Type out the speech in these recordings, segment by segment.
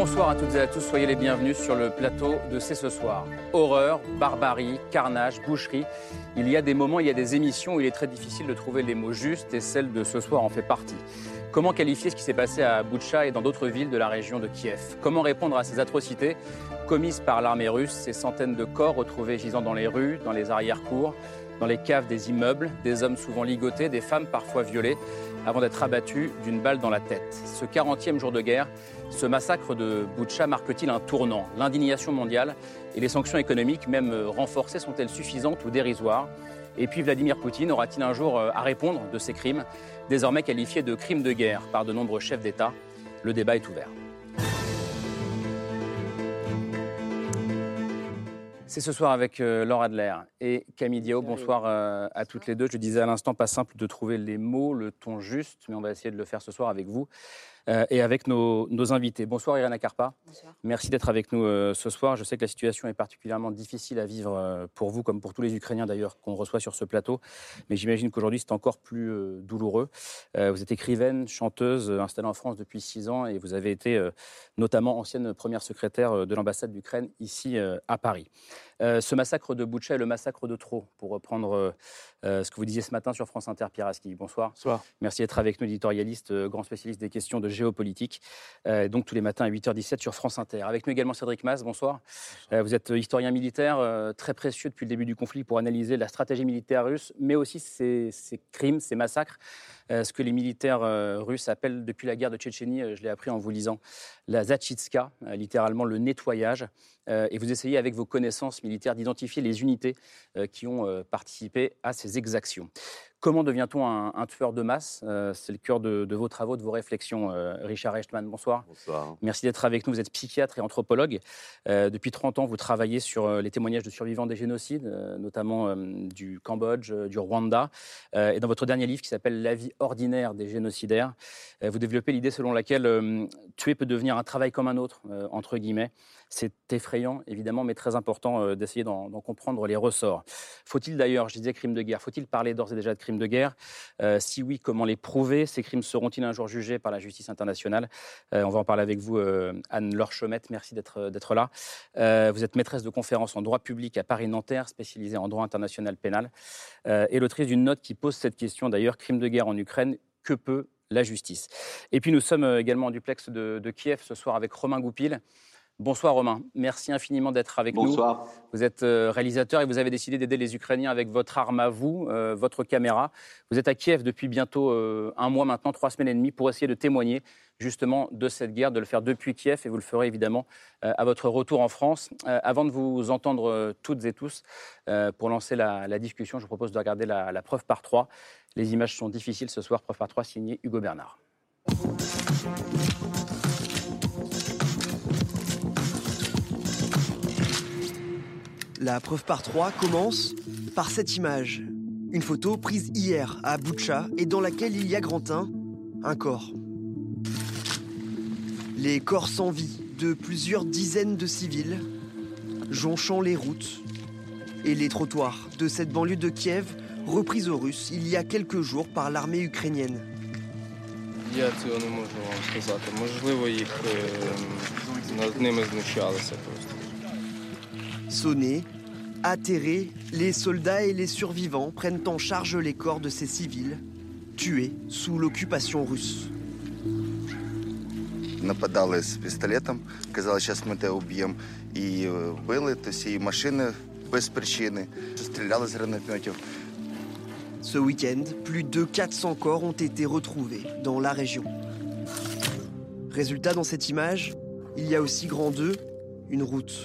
Bonsoir à toutes et à tous, soyez les bienvenus sur le plateau de C'est ce soir. Horreur, barbarie, carnage, boucherie. Il y a des moments, il y a des émissions où il est très difficile de trouver les mots justes et celle de ce soir en fait partie. Comment qualifier ce qui s'est passé à Boutcha et dans d'autres villes de la région de Kiev? Comment répondre à ces atrocités commises par l'armée russe, ces centaines de corps retrouvés gisant dans les rues, dans les arrière-cours, dans les caves des immeubles, des hommes souvent ligotés, des femmes parfois violées, avant d'être abattus d'une balle dans la tête. Ce 40e jour de guerre, ce massacre de Boutcha marque-t-il un tournant? L'indignation mondiale et les sanctions économiques, même renforcées, sont-elles suffisantes ou dérisoires? Et puis Vladimir Poutine aura-t-il un jour à répondre de ces crimes, désormais qualifiés de crimes de guerre par de nombreux chefs d'État? Le débat est ouvert. C'est ce soir avec euh, Laura Adler et Camille Diao. Bonsoir euh, à toutes les deux. Je disais à l'instant, pas simple de trouver les mots, le ton juste, mais on va essayer de le faire ce soir avec vous. Euh, et avec nos, invités. Bonsoir Irina Karpa. Bonsoir. Merci d'être avec nous euh, ce soir. Je sais que la situation est particulièrement difficile à vivre euh, pour vous, comme pour tous les Ukrainiens d'ailleurs qu'on reçoit sur ce plateau. Mais j'imagine qu'aujourd'hui c'est encore plus douloureux. vous êtes écrivaine, chanteuse, installée en France depuis six ans et vous avez été notamment ancienne première secrétaire de l'ambassade d'Ukraine ici à Paris. Ce massacre de Boucha est le massacre de trop, pour reprendre ce que vous disiez ce matin sur France Inter, Pierre Aski. Bonsoir. Bonsoir. Merci d'être avec nous, éditorialiste, grand spécialiste des questions de géopolitique. Euh, donc tous les matins à 8h17 sur France Inter. Avec nous également Cédric Mass, bonsoir. Euh, vous êtes historien militaire, euh, très précieux depuis le début du conflit pour analyser la stratégie militaire russe, mais aussi ses, crimes, ses massacres. Ce que les militaires russes appellent depuis la guerre de Tchétchénie, je l'ai appris en vous lisant, la Zachitska, littéralement le nettoyage. et vous essayez avec vos connaissances militaires d'identifier les unités qui ont participé à ces exactions. Comment devient-on un, tueur de masse? Euh, C'est le cœur de, vos travaux, de vos réflexions. Euh, Richard Echtman, bonsoir. Bonsoir. Merci d'être avec nous. Vous êtes psychiatre et anthropologue. Euh, depuis 30 ans, vous travaillez sur les témoignages de survivants des génocides, notamment du Cambodge, du Rwanda. et dans votre dernier livre qui s'appelle La vie ordinaire des génocidaires, vous développez l'idée selon laquelle tuer peut devenir un travail comme un autre, entre guillemets. C'est effrayant, évidemment, mais très important euh, d'essayer d'en comprendre les ressorts. Faut-il d'ailleurs, je disais crime de guerre, faut-il parler d'ores et déjà de crimes de guerre? Euh, Si oui, comment les prouver? Ces crimes seront-ils un jour jugés par la justice internationale? Euh, On va en parler avec vous, Anne-Laure. Merci d'être là. vous êtes maîtresse de conférences en droit public à Paris-Nanterre, spécialisée en droit international pénal, et l'autrice d'une note qui pose cette question d'ailleurs, crime de guerre en Ukraine, que peut la justice? Et puis nous sommes également en duplex de Kiev ce soir avec Romain Goupil. Bonsoir Romain, merci infiniment d'être avec nous. Bonsoir. Vous êtes euh, réalisateur et vous avez décidé d'aider les Ukrainiens avec votre arme à vous, euh, votre caméra. Vous êtes à Kiev depuis bientôt euh, un mois maintenant, trois semaines et demie, pour essayer de témoigner justement de cette guerre, de le faire depuis Kiev et vous le ferez évidemment à votre retour en France. avant de vous entendre toutes et tous, pour lancer la, discussion, je vous propose de regarder la, la preuve par trois. Les images sont difficiles ce soir, preuve par trois, signé Hugo Bernard. La preuve par trois commence par cette image. Une photo prise hier à Boucha et dans laquelle il y a Grantin, un corps. Les corps sans vie de plusieurs dizaines de civils jonchant les routes et les trottoirs de cette banlieue de Kiev reprise aux Russes il y a quelques jours par l'armée ukrainienne. Sonné, Atterrés, les soldats et les survivants prennent en charge les corps de ces civils, tués sous l'occupation russe. нападали з пістолетом, казали, зараз ми тебе уб'ємо. І е, били, то всі машини без причини, стріляли з гранатометів. Ce week-end, plus de 400 corps ont été retrouvés dans la région. Résultat, dans cette image, il y a aussi grand 2, une route.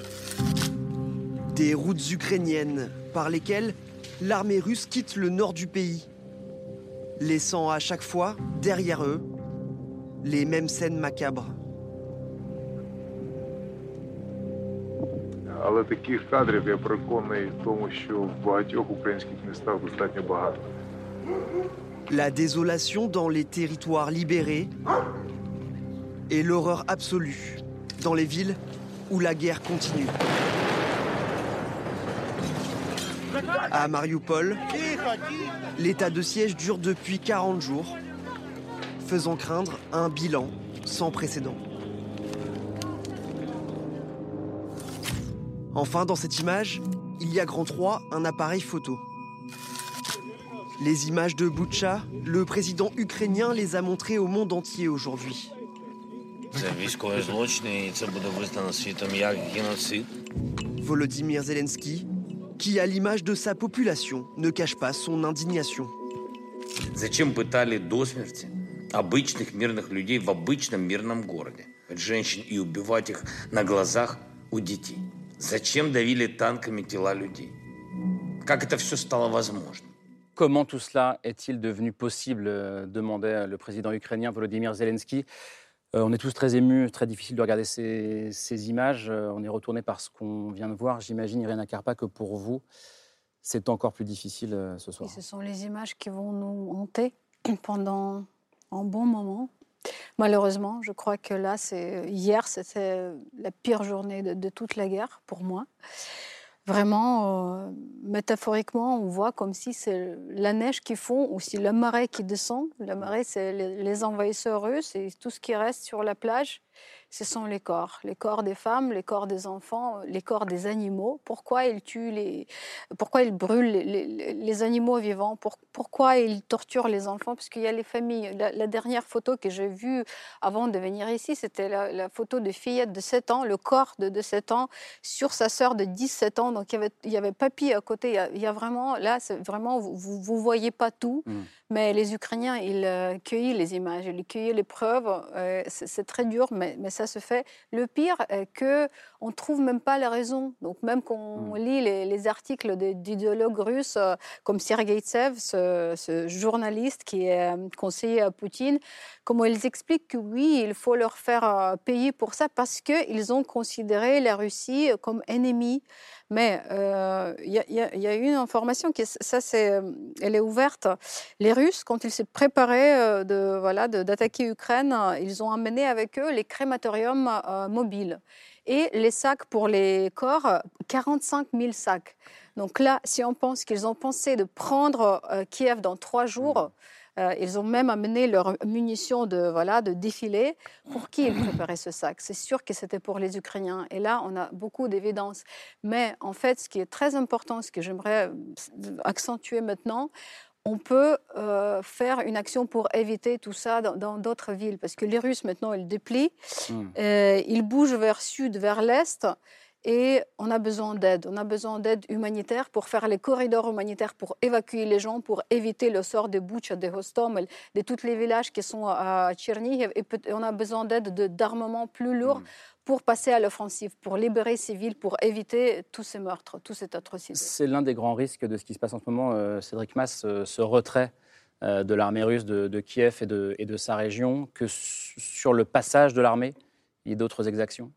Des routes ukrainiennes par lesquelles l'armée russe quitte le nord du pays, laissant à chaque fois, derrière eux, les mêmes scènes macabres. Але таких кадрів я переконаний в тому, що в багатьох українських містах достатньо багато. La désolation dans les territoires libérés et l'horreur absolue dans les villes où la guerre continue. À Mariupol, l'état de siège dure depuis 40 jours, faisant craindre un bilan sans précédent. Enfin, dans cette image, il y a grand 3 un appareil photo. Les images de Boucha, le président ukrainien les a montrées au monde entier aujourd'hui. Volodymyr Zelensky qui à l'image de sa population ne cache pas son indignation. Зачем пытали до смерти обычных мирных людей в обычном мирном городе? Женщин и убивать их на глазах у детей? Зачем давили танками тела людей? Как это все стало возможным? Comment tout cela est-il devenu possible euh, demandait le président ukrainien Volodymyr Zelensky. Euh, on est tous très émus, très difficile de regarder ces, images. Euh, on est retourné par ce qu'on vient de voir. J'imagine, Irina Karpa, que pour vous, c'est encore plus difficile euh, ce soir. Ce sont les images qui vont nous hanter pendant un bon moment. Malheureusement, je crois que là, hier, c'était la pire journée de toute la guerre pour moi. Vraiment, euh, métaphoriquement, on voit comme si c'est la neige qui fond ou si le marais qui descend. Le marais, c'est les envahisseurs russes et tout ce qui reste sur la plage, ce sont les corps. Les corps des femmes, les corps des enfants, les corps des animaux. Pourquoi ils tuent les... Pourquoi ils brûlent les, animaux vivants? Pour- Pourquoi ils torturent les enfants? Parce qu'il y a les familles. La, dernière photo que j'ai vue avant de venir ici, c'était la, photo de fillette de 7 ans, le corps de, de 7 ans sur sa sœur de 17 ans. Donc il y avait, il y avait papy à côté. Il y a, vraiment, là, vraiment, vous, vous ne voyez pas tout. Mm. Mais les Ukrainiens, ils euh, cueillent les images, ils cueillent les preuves. euh, c'est très dur, mais, mais ça se fait. Le pire est que on trouve même pas les raisons. Donc même quand on lit les, les articles d'idéologues russes euh, comme Sergei Tsev, ce, ce journaliste qui est conseiller à Poutine, comment ils expliquent que oui, il faut leur faire payer pour ça parce qu'ils ont considéré la Russie comme ennemie. Mais euh, il y, a- il y a- il y a une information qui, est- ça, c'est, euh, elle est ouverte. Les Russes, quand ils se préparaient euh, de, voilà, d'attaquer l'Ukraine, euh, ils ont amené avec eux les crématoriums euh, mobiles et les sacs pour les corps, euh, 45 000 sacs. Donc là, si on pense qu'ils ont pensé de prendre euh, Kiev dans trois jours, euh, ils ont même amené leurs munitions de, voilà, de défilé. Pour qui ils préparaient ce sac C'est sûr que c'était pour les Ukrainiens. Et là, on a beaucoup d'évidence. Mais en fait, ce qui est très important, ce que j'aimerais euh, accentuer maintenant, on peut euh, faire une action pour éviter tout ça dans d'autres villes. Parce que les Russes, maintenant, ils déplient. Mm. Euh, ils bougent vers sud, vers l'est. Et on a besoin d'aide. On a besoin d'aide humanitaire pour faire les corridors humanitaires, pour évacuer les gens, pour éviter le sort de Butcha, de Hostomel, de tous les villages qui sont à Tchernihiv. Et on a besoin d'aide de- d'armement plus lourd pour passer à l'offensive, pour libérer ces villes, pour éviter tous ces meurtres, toute cette atrocité. C'est l'un des grands risques de ce qui se passe en ce moment, euh, Cédric Mass, euh, ce retrait euh, de l'armée russe de, de Kiev et de, et de sa région, que su- sur le passage de l'armée, il y ait d'autres exactions?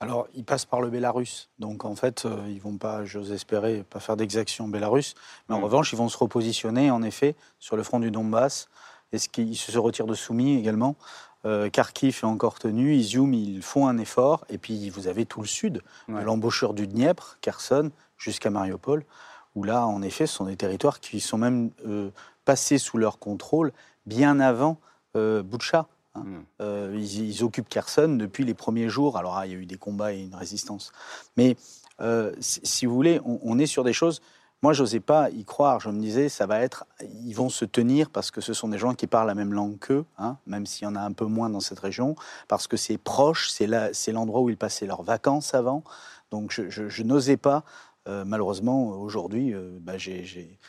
Alors, ils passent par le Bélarus. Donc, en fait, euh, ils vont pas, j'ose espérer, pas faire d'exactions en Bélarus. Mais en Mm. revanche, ils vont se repositionner, en effet, sur le front du Donbass. Est-ce qu'ils se retirent de Soumy également Euh, Kharkiv est encore tenu. Izium, ils font un effort. Et puis, vous avez tout le sud, Ouais. de l'embouchure du Dniepr, Kherson, jusqu'à Mariupol, où là, en effet, ce sont des territoires qui sont même euh, passés sous leur contrôle bien avant euh, Boutcha. Hein. Mm. Euh, ils, ils occupent Kherson depuis les premiers jours. Alors, ah, il y a eu des combats et une résistance. Mais euh, si, vous voulez, on, on est sur des choses. Moi, j'osais pas y croire. Je me disais, ça va être, ils vont se tenir parce que ce sont des gens qui parlent la même langue qu'eux, hein, même s'il y en a un peu moins dans cette région, parce que c'est proche, c'est l'endroit où ils passaient leurs vacances avant. Donc, je, je- je n'osais pas. Euh, malheureusement, aujourd'hui, euh, bah,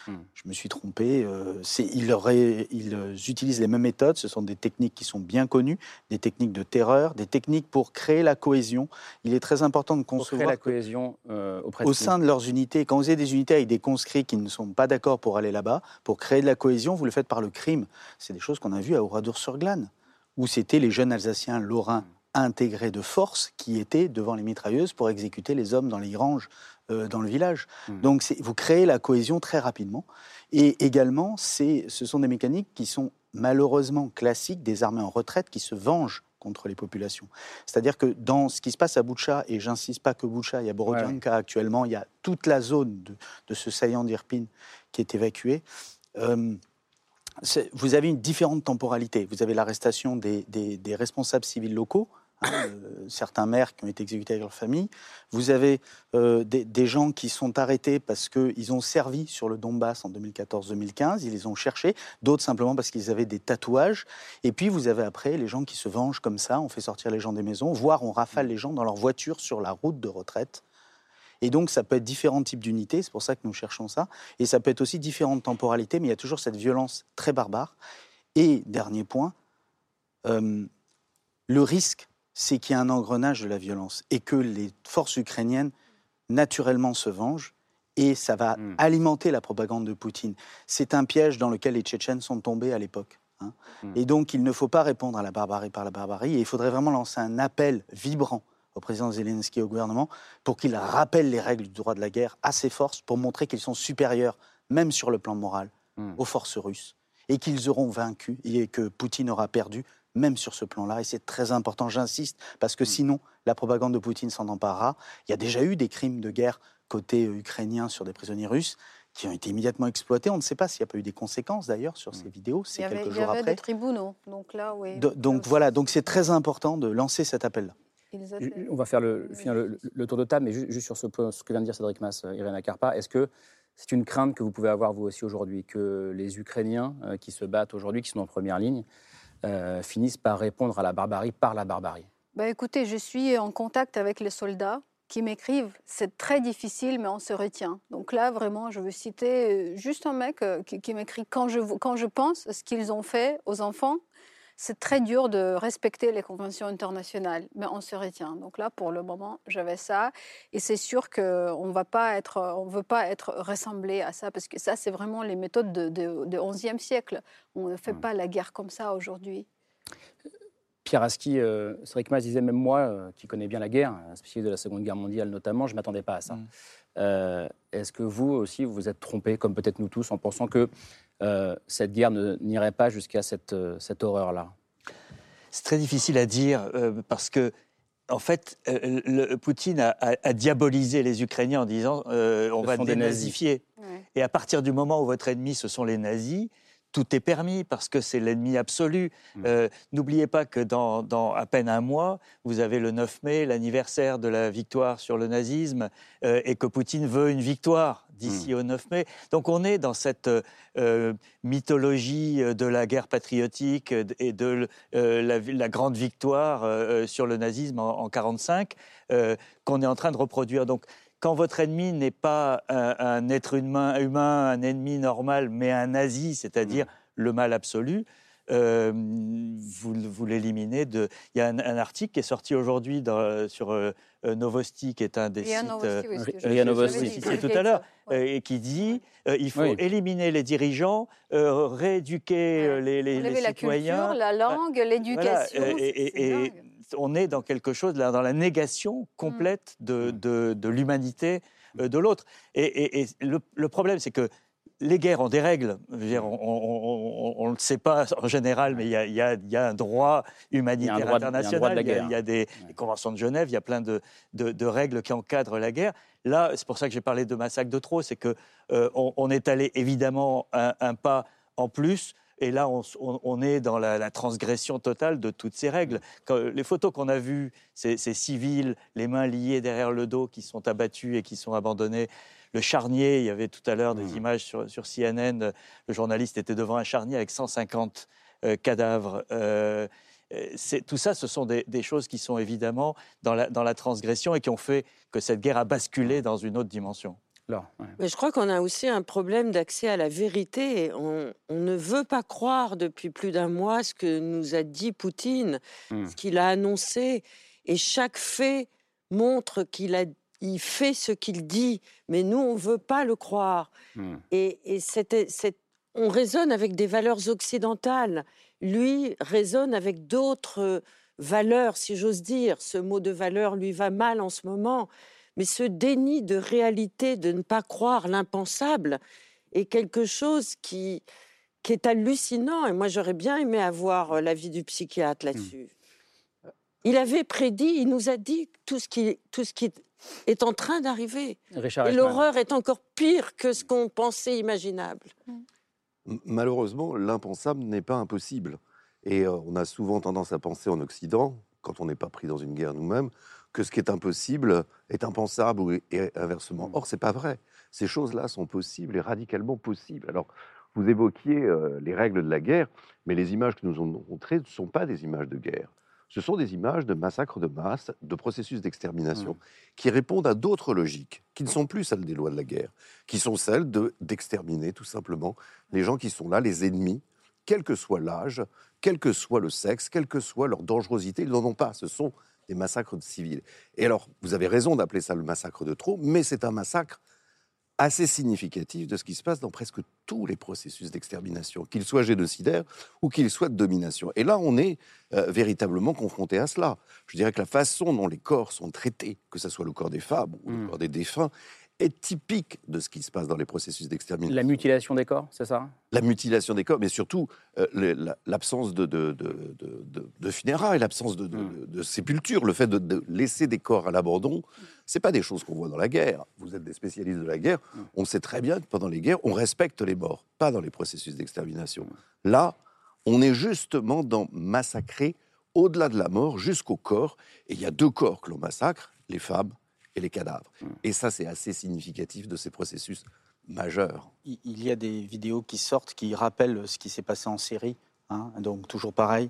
Hmm. je me suis trompé. Euh, ils, utilisent les mêmes méthodes. Ce sont des techniques qui sont bien connues, des techniques de terreur, des techniques pour créer la cohésion. Il est très important de concevoir la cohésion auprès au sein de leurs unités, quand vous avez des unités avec des conscrits qui ne sont pas d'accord pour aller là-bas, pour créer de la cohésion, vous le faites par le crime. C'est des choses qu'on a vues à Oradour-sur-Glane, où c'était les jeunes Alsaciens lorrains intégrés de force qui étaient devant les mitrailleuses pour exécuter les hommes dans les granges euh, dans le village. Mm. Donc vous créez la cohésion très rapidement. Et également, ce sont des mécaniques qui sont malheureusement classiques des armées en retraite qui se vengent contre les populations. C'est-à-dire que dans ce qui se passe à Boucha, et j'insiste pas que Boucha, il y a Borodjanka actuellement, il y a toute la zone de, de ce saillant d'Irpin qui est évacué. euh, vous avez une différente temporalité. Vous avez l'arrestation des, des- des responsables civils locaux, hein, certains maires qui ont été exécutés avec leur famille. Vous avez euh, des, des gens qui sont arrêtés parce qu'ils ont servi sur le Donbass en 2014-2015, ils les ont cherchés, d'autres simplement parce qu'ils avaient des tatouages. Et puis vous avez après les gens qui se vengent comme ça, on fait sortir les gens des maisons, voire on rafale les gens dans leur voiture sur la route de retraite. Et donc, ça peut être différents types d'unités, c'est pour ça que nous cherchons ça. Et ça peut être aussi différentes temporalités, mais il y a toujours cette violence très barbare. Et, dernier point, euh, le risque, c'est qu'il y a un engrenage de la violence et que les forces ukrainiennes, naturellement, se vengent. Et ça va Mm. alimenter la propagande de Poutine. C'est un piège dans lequel les Tchétchènes sont tombés à l'époque. hein. Mm. Et donc, il ne faut pas répondre à la barbarie par la barbarie. Et il faudrait vraiment lancer un appel vibrant au président Zelensky et au gouvernement pour qu'il rappelle les règles du droit de la guerre à ses forces pour montrer qu'ils sont supérieurs, même sur le plan moral, Mm. aux forces russes et qu'ils auront vaincu et que Poutine aura perdu, même sur ce plan-là. Et c'est très important, j'insiste, parce que sinon, la propagande de Poutine s'en emparera. Il y a déjà eu des crimes de guerre côté euh, ukrainien sur des prisonniers russes qui ont été immédiatement exploités. On ne sait pas s'il n'y a pas eu des conséquences d'ailleurs sur ces vidéos, Il y c'est avait, quelques il y jours avait après. des tribunaux, donc là, oui. Do- Donc voilà, donc c'est très important de lancer cet appel-là. On va faire le, finir le, le tour de table, mais ju- juste sur ce, point, ce que vient de dire Cédric Mass, euh, Irena Karpa, est-ce que c'est une crainte que vous pouvez avoir vous aussi aujourd'hui, que les Ukrainiens euh, qui se battent aujourd'hui, qui sont en première ligne, euh, finissent par répondre à la barbarie par la barbarie Bah, écoutez, je suis en contact avec les soldats qui m'écrivent. C'est très difficile, mais on se retient. Donc là, vraiment, je veux citer euh, juste un mec euh, qui, m'écrit quand je, quand je pense à ce qu'ils ont fait aux enfants. C'est très dur de respecter les conventions internationales, mais on se retient. Donc là, pour le moment, j'avais ça, et c'est sûr qu'on ne va pas être, on veut pas être ressemblé à ça, parce que ça, c'est vraiment les méthodes de, de, de 11e siècle. On ne fait Mm. pas la guerre comme ça aujourd'hui. Pierre Aski, euh, Cédric disait même moi, euh, qui connais bien la guerre, un spécialiste de la Seconde Guerre mondiale notamment, je ne m'attendais pas à ça. Mm. Euh, Est-ce que vous aussi, vous vous êtes trompé, comme peut-être nous tous, en pensant que euh, cette guerre ne- n'irait pas jusqu'à cette, euh, cette horreur-là C'est très difficile à dire euh, parce que, en fait, euh, le- Poutine a, a- a diabolisé les Ukrainiens en disant euh, on Ce va dénazifier. Ouais. Et à partir du moment où votre ennemi, ce sont les nazis, tout est permis parce que c'est l'ennemi absolu. Mm. Euh, N'oubliez pas que dans, dans à peine un mois, vous avez le 9 mai, l'anniversaire de la victoire sur le nazisme, euh, et que Poutine veut une victoire d'ici au 9 mai. Donc on est dans cette euh, mythologie de la guerre patriotique et de la, la grande victoire sur le nazisme en 1945 qu'on est en train de reproduire. Donc quand votre ennemi n'est pas un, un être humain, humain, un ennemi normal, mais un nazi, c'est-à-dire le mal absolu, euh, vous, vous l'éliminez de. Il y a un, un article qui est sorti aujourd'hui dans- sur euh, Novosti, qui est un des Ria sites Novosti, euh, oui, ce que Ria Novosti. Bill tout à l'heure, ouais. euh, et qui dit euh, il faut Oui. éliminer les dirigeants, euh, rééduquer les, les, les la citoyens. culture, la langue, l'éducation. Voilà, et- c'est- et- c'est et dingue. On est dans quelque chose, dans la négation complète de, de- de l'humanité euh, de l'autre. Et, et- et le, le problème, c'est que les guerres ont des règles. Dire, on ne le sait pas en général, mais il y a, y y un droit humanitaire Il y a un droit international. il y a- y des, conventions de Genève, il y a plein de, de- de règles qui encadrent la guerre. Là, c'est pour ça que j'ai parlé de massacre de trop, c'est que euh, on, on est allé évidemment un, un pas en plus. Et là, on, est dans la, transgression totale de toutes ces règles. les photos qu'on a vues, ces, civils, les mains liées derrière le dos, qui sont abattus et qui sont abandonnés. Le charnier, il y avait tout à l'heure des mmh. images sur, CNN. Le journaliste était devant un charnier avec 150 euh, cadavres. Euh, tout ça, ce sont des, choses qui sont évidemment dans la, dans la transgression et qui ont fait que cette guerre a basculé dans une autre dimension. Mais je crois qu'on a aussi un problème d'accès à la vérité. On, ne veut pas croire depuis plus d'un mois ce que nous a dit Poutine, hmm. ce qu'il a annoncé. Et chaque fait montre qu'il a il fait ce qu'il dit, mais nous, on ne veut pas le croire. Hmm. Et, on raisonne avec des valeurs occidentales. Lui raisonne avec d'autres valeurs, si j'ose dire. Ce mot de valeur lui va mal en ce moment. Mais ce déni de réalité, de ne pas croire l'impensable, est quelque chose qui, qui est hallucinant. Et moi, j'aurais bien aimé avoir euh, l'avis du psychiatre hmm. là-dessus. Il avait prédit, il nous a dit tout ce qui, tout ce qui est en train d'arriver. Et l'horreur est encore pire que ce qu'on pensait imaginable. Malheureusement, l'impensable n'est pas impossible. Et euh, on a souvent tendance à penser en Occident, quand on n'est pas pris dans une guerre nous-mêmes, que ce qui est impossible est impensable ou et inversement. Or, c'est pas vrai. Ces choses-là sont possibles et radicalement possibles. Alors, vous évoquiez euh, les règles de la guerre, mais les images que nous ont montrées ne sont pas des images de guerre. Ce sont des images de massacres de masse, de processus d'extermination, mmh. qui répondent à d'autres logiques, qui ne sont plus celles des lois de la guerre, qui sont celles d'exterminer tout simplement les gens qui sont là, les ennemis, quel que soit l'âge, quel que soit le sexe, quelle que soit leur dangerosité, ils n'en ont pas. Ce sont des massacres de civils. Et alors, vous avez raison d'appeler ça le massacre de trop, mais c'est un massacre assez significatif de ce qui se passe dans presque tous les processus d'extermination, qu'ils soient génocidaires ou qu'ils soient de domination. Et là, on est euh, véritablement confronté à cela. Je dirais que la façon dont les corps sont traités, que ce soit le corps des femmes ou le hmm. corps des défunts, est typique de ce qui se passe dans les processus d'extermination. La mutilation des corps, c'est ça? La mutilation des corps, mais surtout euh, l'absence de, de, de, de, funérailles, l'absence de, hmm. sépulture, le fait de, laisser des corps à l'abandon, c'est pas des choses qu'on voit dans la guerre. Vous êtes des spécialistes de la guerre, hmm. on sait très bien que pendant les guerres, on respecte les morts, pas dans les processus d'extermination. Là, on est justement dans massacrer au-delà de la mort jusqu'au corps, et il y a deux corps que l'on massacre, les femmes et les cadavres. Mm. Et ça, c'est assez significatif de ces processus majeurs. Il y a des vidéos qui sortent qui rappellent ce qui s'est passé en Syrie. Hein, donc toujours pareil.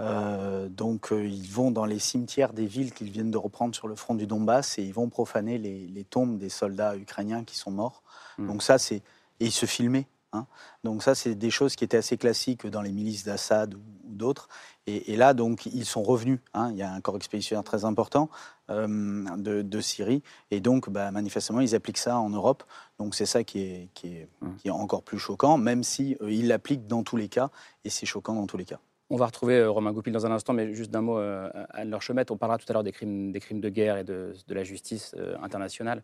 Euh, donc euh, ils vont dans les cimetières des villes qu'ils viennent de reprendre sur le front du Donbass et ils vont profaner les, tombes des soldats ukrainiens qui sont morts. Mm. Donc ça c'est et ils se filmaient. Hein. Donc ça c'est des choses qui étaient assez classiques dans les milices d'Assad ou, d'autres. Et, là, donc, ils sont revenus. Hein. Il y a un corps expéditionnaire très important euh, de, Syrie. Et donc, bah, manifestement, ils appliquent ça en Europe. Donc, c'est ça qui est, qui, est, mmh. qui est, encore plus choquant, même si euh, ils l'appliquent dans tous les cas. Et c'est choquant dans tous les cas. On va retrouver euh, Romain Goupil dans un instant, mais juste d'un mot, euh, Anne Lorchemette, on parlera tout à l'heure des crimes, des crimes de guerre et de, la justice euh, internationale.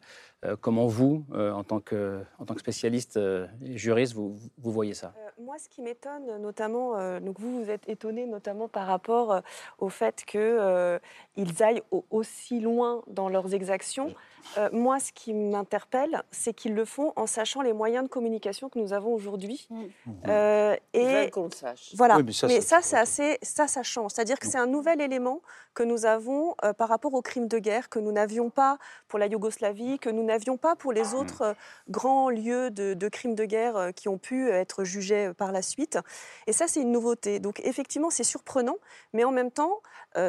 comment vous, en, tant que, en tant que spécialiste juriste, vous, vous voyez ça? Moi, ce qui m'étonne notamment, donc vous, vous êtes étonné notamment par rapport au fait qu'ils aillent aussi loin dans leurs exactions. Euh, moi, ce qui m'interpelle, c'est qu'ils le font en sachant les moyens de communication que nous avons aujourd'hui. Mmh. Euh, et qu'on sache. Voilà. mais ça, c'est assez, ça, ça change. C'est-à-dire que c'est un nouvel élément que nous avons euh, par rapport aux crimes de guerre que nous n'avions pas pour la Yougoslavie, que nous n'avions pas pour les mmh. autres grands lieux de, de, crimes de guerre qui ont pu être jugés par la suite. Et ça, c'est une nouveauté. Donc, effectivement, c'est surprenant, mais en même temps,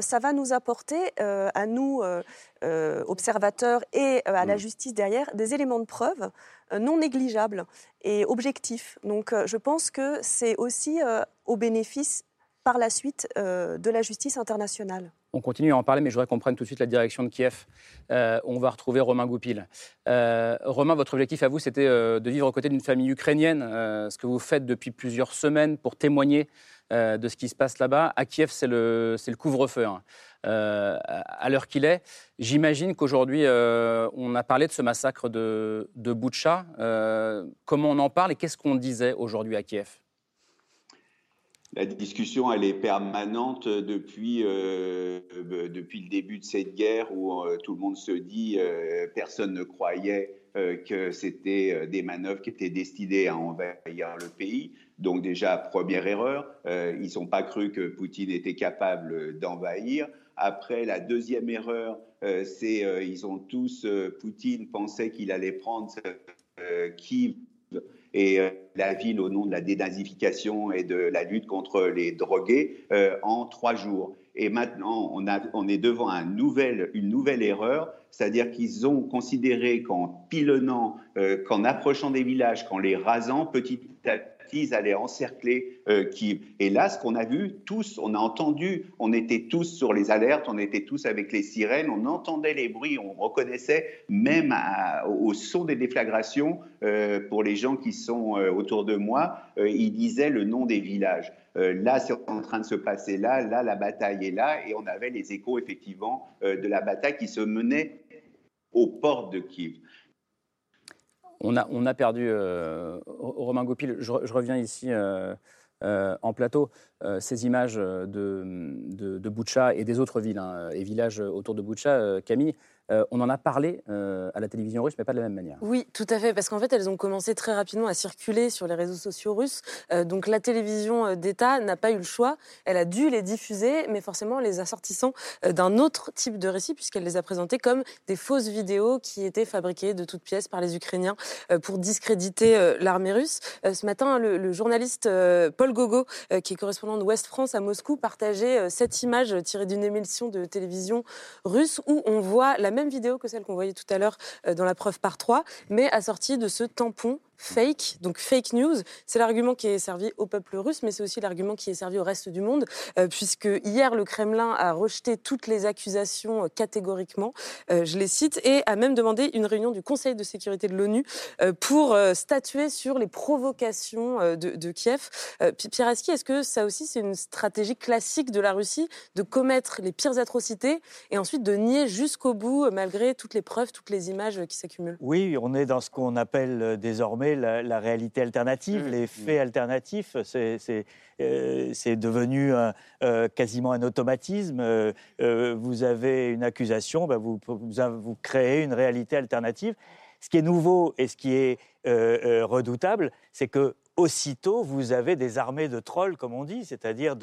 ça va nous apporter à nous euh, observateurs et euh, à la mm. justice derrière des éléments de preuve euh, non négligeables et objectifs. Donc je pense que c'est aussi au bénéfice par la suite de la justice internationale. On continue à en parler, mais je voudrais qu'on prenne tout de suite la direction de Kiev. on va retrouver Romain Goupil. Romain, votre objectif à vous, c'était de vivre aux côtés d'une famille ukrainienne, ce que vous faites depuis plusieurs semaines pour témoigner de ce qui se passe là-bas. À Kiev, c'est le, couvre-feu. Hein. Euh, à l'heure qu'il est. J'imagine qu'aujourd'hui, euh, on a parlé de ce massacre de, de. Euh, comment on en parle et qu'est-ce qu'on disait aujourd'hui à Kiev? La discussion, elle est permanente depuis, depuis le début de cette guerre où tout le monde se dit personne ne croyait que c'était des manœuvres qui étaient destinées à envahir le pays. Donc déjà, première erreur, ils n'ont pas cru que Poutine était capable d'envahir. Après, la deuxième erreur, c'est ils ont tous, Poutine pensait qu'il allait prendre Kiev et euh, la ville au nom de la dénazification et de la lutte contre les drogués euh, en trois jours. Et maintenant, on, est devant une nouvelle erreur, c'est-à-dire qu'ils ont considéré qu'en pilonnant, euh, qu'en approchant des villages, qu'en les rasant petit à petit, ils allaient encercler euh, Et là, ce qu'on a vu, tous, on a entendu, on était tous sur les alertes, on était tous avec les sirènes, on entendait les bruits, on reconnaissait même au son des déflagrations, euh, pour les gens qui sont euh, autour de moi, ils disaient le nom des villages. là, c'est en train de se passer là, là, la bataille est là, et on avait les échos, effectivement, de la bataille qui se menait aux portes de Kiev. On a, on a perdu Romain Gopil. Je, reviens ici en plateau. ces images de, de, de et des autres villes hein, et villages autour de Boucha, Camille, euh, on en a parlé euh, à la télévision russe, mais pas de la même manière. Oui, tout à fait, parce qu'en fait, elles ont commencé très rapidement à circuler sur les réseaux sociaux russes. Euh, donc la télévision d'État n'a pas eu le choix. Elle a dû les diffuser, mais forcément les assortissant d'un autre type de récit, puisqu'elle les a présentés comme des fausses vidéos qui étaient fabriquées de toutes pièces par les Ukrainiens pour discréditer l'armée russe. Ce matin, le, journaliste Paul Gogo, qui est correspondant de Ouest France à Moscou, partageait cette image tirée d'une émission de télévision russe où on voit la même vidéo que celle qu'on voyait tout à l'heure euh, dans la preuve par trois, mais assortie de ce tampon fake, donc fake news. C'est l'argument qui est servi au peuple russe, mais c'est aussi l'argument qui est servi au reste du monde, euh, puisque hier, le Kremlin a rejeté toutes les accusations euh, catégoriquement, euh, je les cite, et a même demandé une réunion du Conseil de sécurité de l'ONU pour statuer sur les provocations de, de, Kiev. Pierre Aski, est-ce que ça aussi, c'est une stratégie classique de la Russie de commettre les pires atrocités et ensuite de nier jusqu'au bout, malgré toutes les preuves, toutes les images qui s'accumulent? Oui, on est dans ce qu'on appelle désormais la, réalité alternative, mmh, les mmh. faits alternatifs. C'est euh, devenu euh, quasiment un automatisme. Euh, vous avez une accusation, bah, vous, vous, créez une réalité alternative. Ce qui est nouveau et ce qui est redoutable, c'est que aussitôt, vous avez des armées de trolls, comme on dit, c'est-à-dire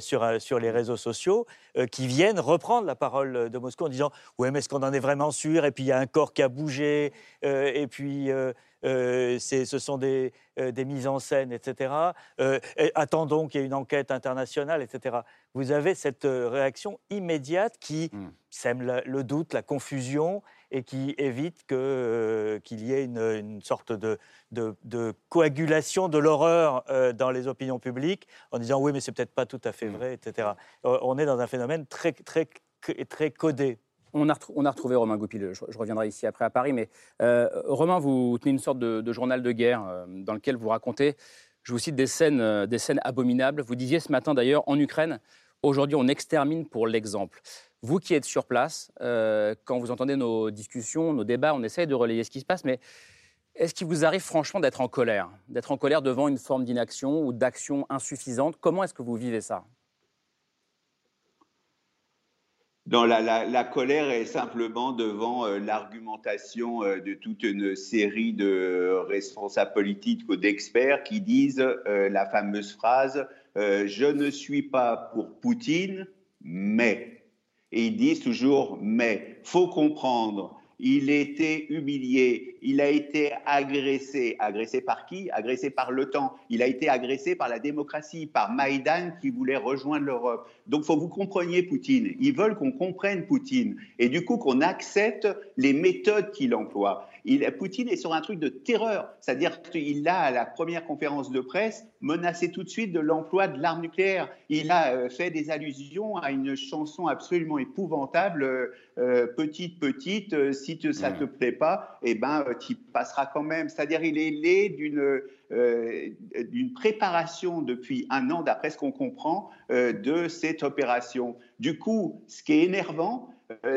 sur, sur, les réseaux sociaux, qui viennent reprendre la parole de Moscou en disant Ouais, mais est-ce qu'on en est vraiment sûr? Et puis il y a un corps qui a bougé, et puis euh, ce sont des, euh, des, mises en scène, etc. Euh, attendons qu'il y ait une enquête internationale, etc. Vous avez cette réaction immédiate qui hmm. sème le, doute, la confusion et qui évite qu'il y ait une, sorte de, de, coagulation de l'horreur dans les opinions publiques en disant oui, mais c'est peut-être pas tout à fait hmm. vrai, etc. On est dans un phénomène très, très, très codé on a, retrouvé Romain Goupil, je, reviendrai ici après à Paris, mais euh, Romain, vous tenez une sorte de, journal de guerre euh, dans lequel vous racontez, je vous cite, des scènes, euh, des scènes abominables. Vous disiez ce matin d'ailleurs, en Ukraine, aujourd'hui on extermine pour l'exemple. Vous qui êtes sur place, quand vous entendez nos discussions, nos débats, on essaye de relayer ce qui se passe, mais est-ce qu'il vous arrive franchement d'être en colère? D'être en colère devant une forme d'inaction ou d'action insuffisante? Comment est-ce que vous vivez ça? Dans la, colère est simplement devant euh, l'argumentation euh, de toute une série de responsables politiques ou d'experts qui disent euh, la fameuse phrase Je ne suis pas pour Poutine, mais. Et ils disent toujours mais. Faut comprendre il été humilié, il a été agressé. Agressé par qui? Agressé par l'OTAN. Il a été agressé par la démocratie, par Maïdan qui voulait rejoindre l'Europe. Donc faut que vous compreniez Poutine. Ils veulent qu'on comprenne Poutine et du coup qu'on accepte les méthodes qu'il emploie. Il, Poutine est sur un truc de terreur, c'est-à-dire qu'il a, à la première conférence de presse, menacé tout de suite de l'emploi de l'arme nucléaire. Il a euh, fait des allusions à une chanson absolument épouvantable, euh, euh, Petite, petite, si ça ne te plaît pas, eh ben, tu passeras quand même. C'est-à-dire il est né d'une d'une préparation depuis un an, d'après ce qu'on comprend, de cette opération. Du coup, ce qui est énervant,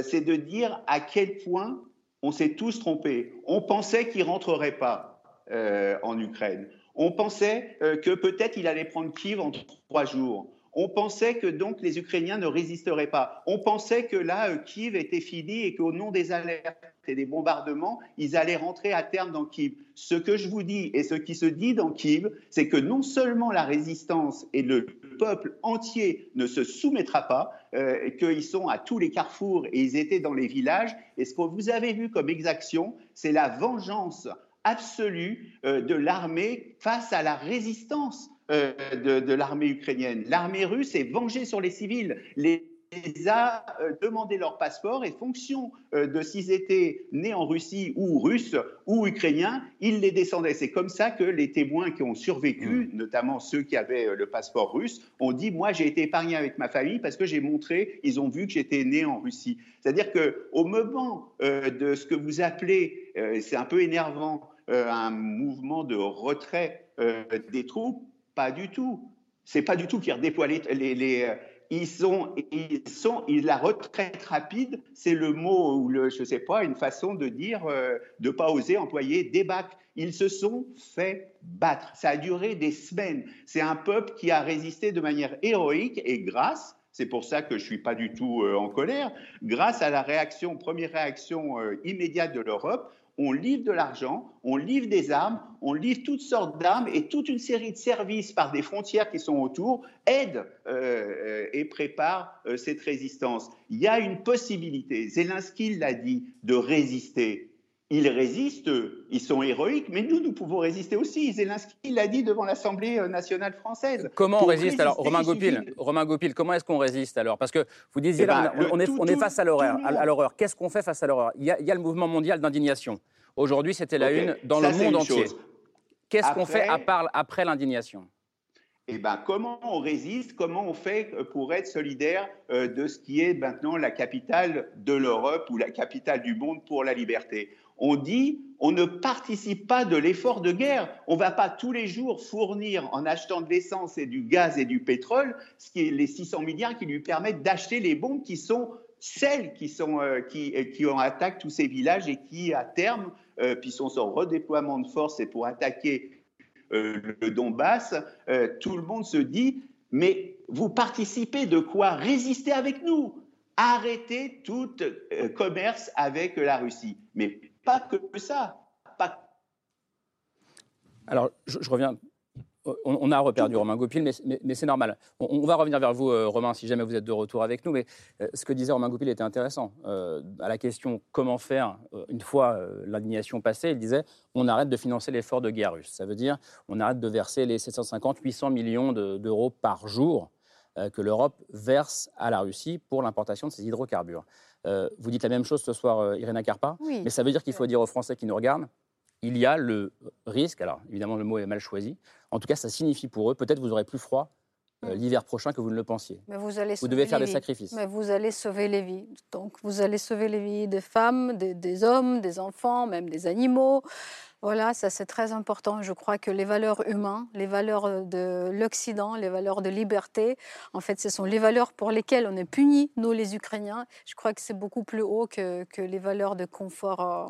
c'est de dire à quel point on s'est tous trompés. On pensait qu'il rentrerait pas euh, en Ukraine. On pensait euh, que peut-être il allait prendre Kiev en trois jours. On pensait que donc les Ukrainiens ne résisteraient pas. On pensait que là, euh, Kiev était fini et qu'au nom des alertes et des bombardements, ils allaient rentrer à terme dans Kiev. Ce que je vous dis et ce qui se dit dans Kiev, c'est que non seulement la résistance et le peuple entier ne se soumettra pas, euh, qu'ils sont à tous les carrefours et ils étaient dans les villages. Et ce que vous avez vu comme exaction, c'est la vengeance absolue euh, de l'armée face à la résistance euh, de, l'armée ukrainienne. L'armée russe est vengée sur les civils. A euh, demandé leur passeport et fonction euh, de s'ils étaient nés en Russie ou russes ou ukrainiens, ils les descendaient. C'est comme ça que les témoins qui ont survécu, mmh. notamment ceux qui avaient euh, le passeport russe, ont dit moi j'ai été épargné avec ma famille parce que j'ai montré, ils ont vu que j'étais né en Russie. C'est-à-dire que au moment de ce que vous appelez, c'est un peu énervant, un mouvement de retrait des troupes, pas du tout. C'est pas du tout qui redéploie les, les ils sont, ils sont, la retraite rapide, c'est le mot ou le, je sais pas, une façon de dire, euh, de pas oser employer bacs. Ils se sont fait battre. Ça a duré des semaines. C'est un peuple qui a résisté de manière héroïque et grâce c'est pour ça que je suis pas du tout euh, en colère. Grâce à la réaction, première réaction euh, immédiate de l'Europe, on livre de l'argent, on livre des armes, on livre toutes sortes d'armes et toute une série de services par des frontières qui sont autour aident euh, et préparent euh, cette résistance. Il y a une possibilité, Zelensky l'a dit, de résister. Ils résistent, ils sont héroïques, mais nous, nous pouvons résister aussi. Zelensky l'a dit devant l'Assemblée nationale française. Comment on résiste alors, Romain Gopil, Romain Gopil, comment est-ce qu'on résiste alors? Parce que vous disiez, eh là, ben, on, est, on est, face à l'horreur. Qu'est-ce qu'on fait face à l'horreur? Il, y a le mouvement mondial d'indignation. Aujourd'hui, c'était la une dans le monde entier. Qu'est-ce qu'on fait à part, après l'indignation? Eh ben, comment on résiste, comment on fait pour être solidaire euh, de ce qui est maintenant la capitale de l'Europe ou la capitale du monde pour la liberté? On dit on ne participe pas de l'effort de guerre. On ne va pas tous les jours fournir en achetant de l'essence et du gaz et du pétrole, ce qui est les 600 milliards qui lui permettent d'acheter les bombes qui sont celles qui, sont, euh, qui, euh, qui ont attaqué tous ces villages et qui, à terme, euh, puis sont en redéploiement de force et pour attaquer le Donbass, tout le monde se dit, mais vous participez de quoi? Résistez avec nous Arrêtez tout commerce avec la Russie. Mais pas que ça. Alors, je, reviens on, a reperdu Romain Goupil, mais, c'est normal. On, va revenir vers vous, euh, Romain, si jamais vous êtes de retour avec nous. Mais euh, ce que disait Romain Goupil était intéressant. Euh, à la question comment faire une fois l'indignation passée, il disait on arrête de financer l'effort de guerre russe. Ça veut dire on arrête de verser les 750-800 millions d'euros par jour que l'Europe verse à la Russie pour l'importation de ses hydrocarbures. Euh, vous dites la même chose ce soir, euh, Irina Karpa, mais ça veut dire qu'il faut dire aux Français qui nous regardent, il y a le risque, alors évidemment le mot est mal choisi, en tout cas ça signifie pour eux, peut-être vous aurez plus froid euh, mm. l'hiver prochain que vous ne le pensiez. Mais vous, allez vous devez faire des sacrifices. Mais vous allez sauver les vies. Donc vous allez sauver les vies des femmes, des hommes, des enfants, même des animaux. Voilà, ça c'est très important. Je crois que les valeurs humaines, les valeurs euh, de l'Occident, les valeurs de liberté, en fait, ce sont les valeurs pour lesquelles on est punis, nous les Ukrainiens. Je crois que c'est beaucoup plus haut que, les valeurs de confort euh,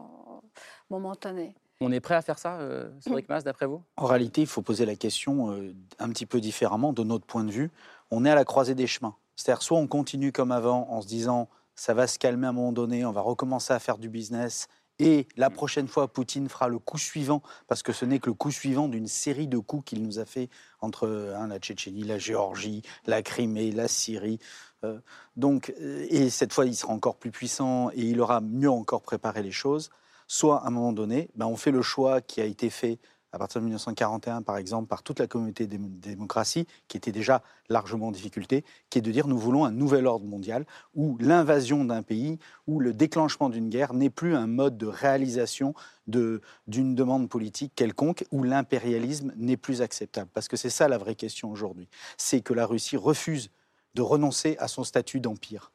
momentané. On est prêt à faire ça, euh, Cédric Mass, d'après vous? En réalité, il faut poser la question un petit peu différemment de notre point de vue. On est à la croisée des chemins. C'est-à-dire, soit on continue comme avant en se disant ça va se calmer à un moment donné, on va recommencer à faire du business et la prochaine fois, Poutine fera le coup suivant, parce que ce n'est que le coup suivant d'une série de coups qu'il nous a fait entre hein, la Tchétchénie, la Géorgie, la Crimée, la Syrie. Euh, donc, euh, et cette fois, il sera encore plus puissant et il aura mieux encore préparé les choses. Soit, à un moment donné, ben, on fait le choix qui a été fait à partir de 1941, par exemple, par toute la communauté des démocraties, qui était déjà largement en difficulté, qui est de dire nous voulons un nouvel ordre mondial où l'invasion d'un pays, où le déclenchement d'une guerre n'est plus un mode de réalisation d'une demande politique quelconque, où l'impérialisme n'est plus acceptable. Parce que c'est ça la vraie question aujourd'hui. C'est que la Russie refuse de renoncer à son statut d'empire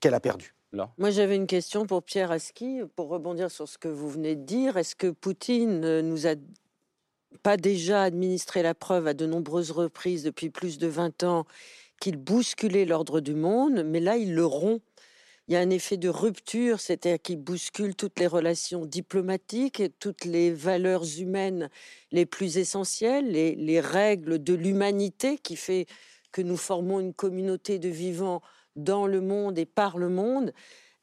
qu'elle a perdu. Moi, j'avais une question pour Pierre Aski, pour rebondir sur ce que vous venez de dire. Est-ce que Poutine nous a pas déjà administré la preuve à de nombreuses reprises depuis plus de 20 ans qu'il bousculait l'ordre du monde, mais là, il le rompt. Il y a un effet de rupture, c'est-à-dire qu'il bouscule toutes les relations diplomatiques toutes les valeurs humaines les plus essentielles, les, les règles de l'humanité qui fait que nous formons une communauté de vivants dans le monde et par le monde.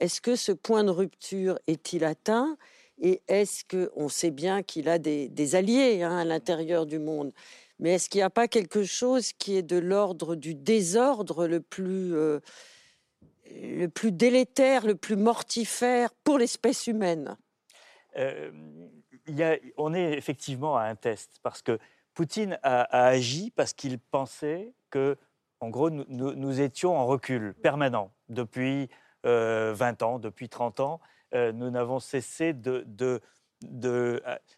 est-ce que ce point de rupture est-il atteint? Et est-ce qu'on sait bien qu'il a des, alliés hein, à l'intérieur du monde? Mais est-ce qu'il n'y a pas quelque chose qui est de l'ordre du désordre le plus, euh, le plus délétère, le plus mortifère pour l'espèce humaine? Euh, On est effectivement à un test, parce que Poutine a, agi parce qu'il pensait que, en gros, nous, étions en recul permanent depuis 20 euh, ans, depuis 30 ans. Nous n'avons cessé de, de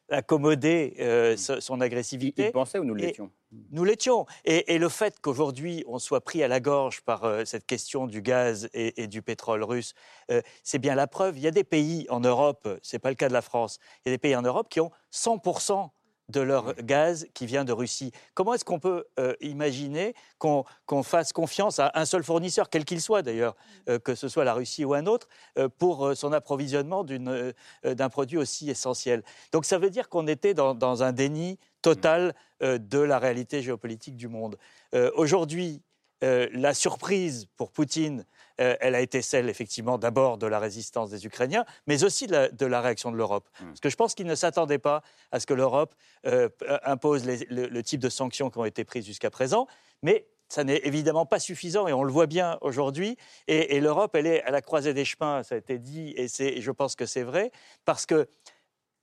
d'accommoder euh, son agressivité. Il pensait ou nous l'étions? Nous l'étions. Et, le fait qu'aujourd'hui on soit pris à la gorge par euh, cette question du gaz et, du pétrole russe, euh, c'est bien la preuve. Il y a des pays en Europe, c'est pas le cas de la France, il y a des pays en Europe qui ont 100 de leur gaz qui vient de Russie. Comment est-ce qu'on peut euh, imaginer qu'on fasse confiance à un seul fournisseur, quel qu'il soit d'ailleurs, euh, que ce soit la Russie ou un autre, euh, pour son approvisionnement d'un produit aussi essentiel? Donc ça veut dire qu'on était dans, un déni total de la réalité géopolitique du monde. Aujourd'hui, la surprise pour Poutine, euh, elle a été celle, effectivement, d'abord de la résistance des Ukrainiens, mais aussi de la, réaction de l'Europe. Hmm. Parce que je pense qu'il ne s'attendait pas à ce que l'Europe euh, impose le, type de sanctions qui ont été prises jusqu'à présent, mais ça n'est évidemment pas suffisant et on le voit bien aujourd'hui. Et, l'Europe, elle est à la croisée des chemins, ça a été dit, et, et je pense que c'est vrai, parce que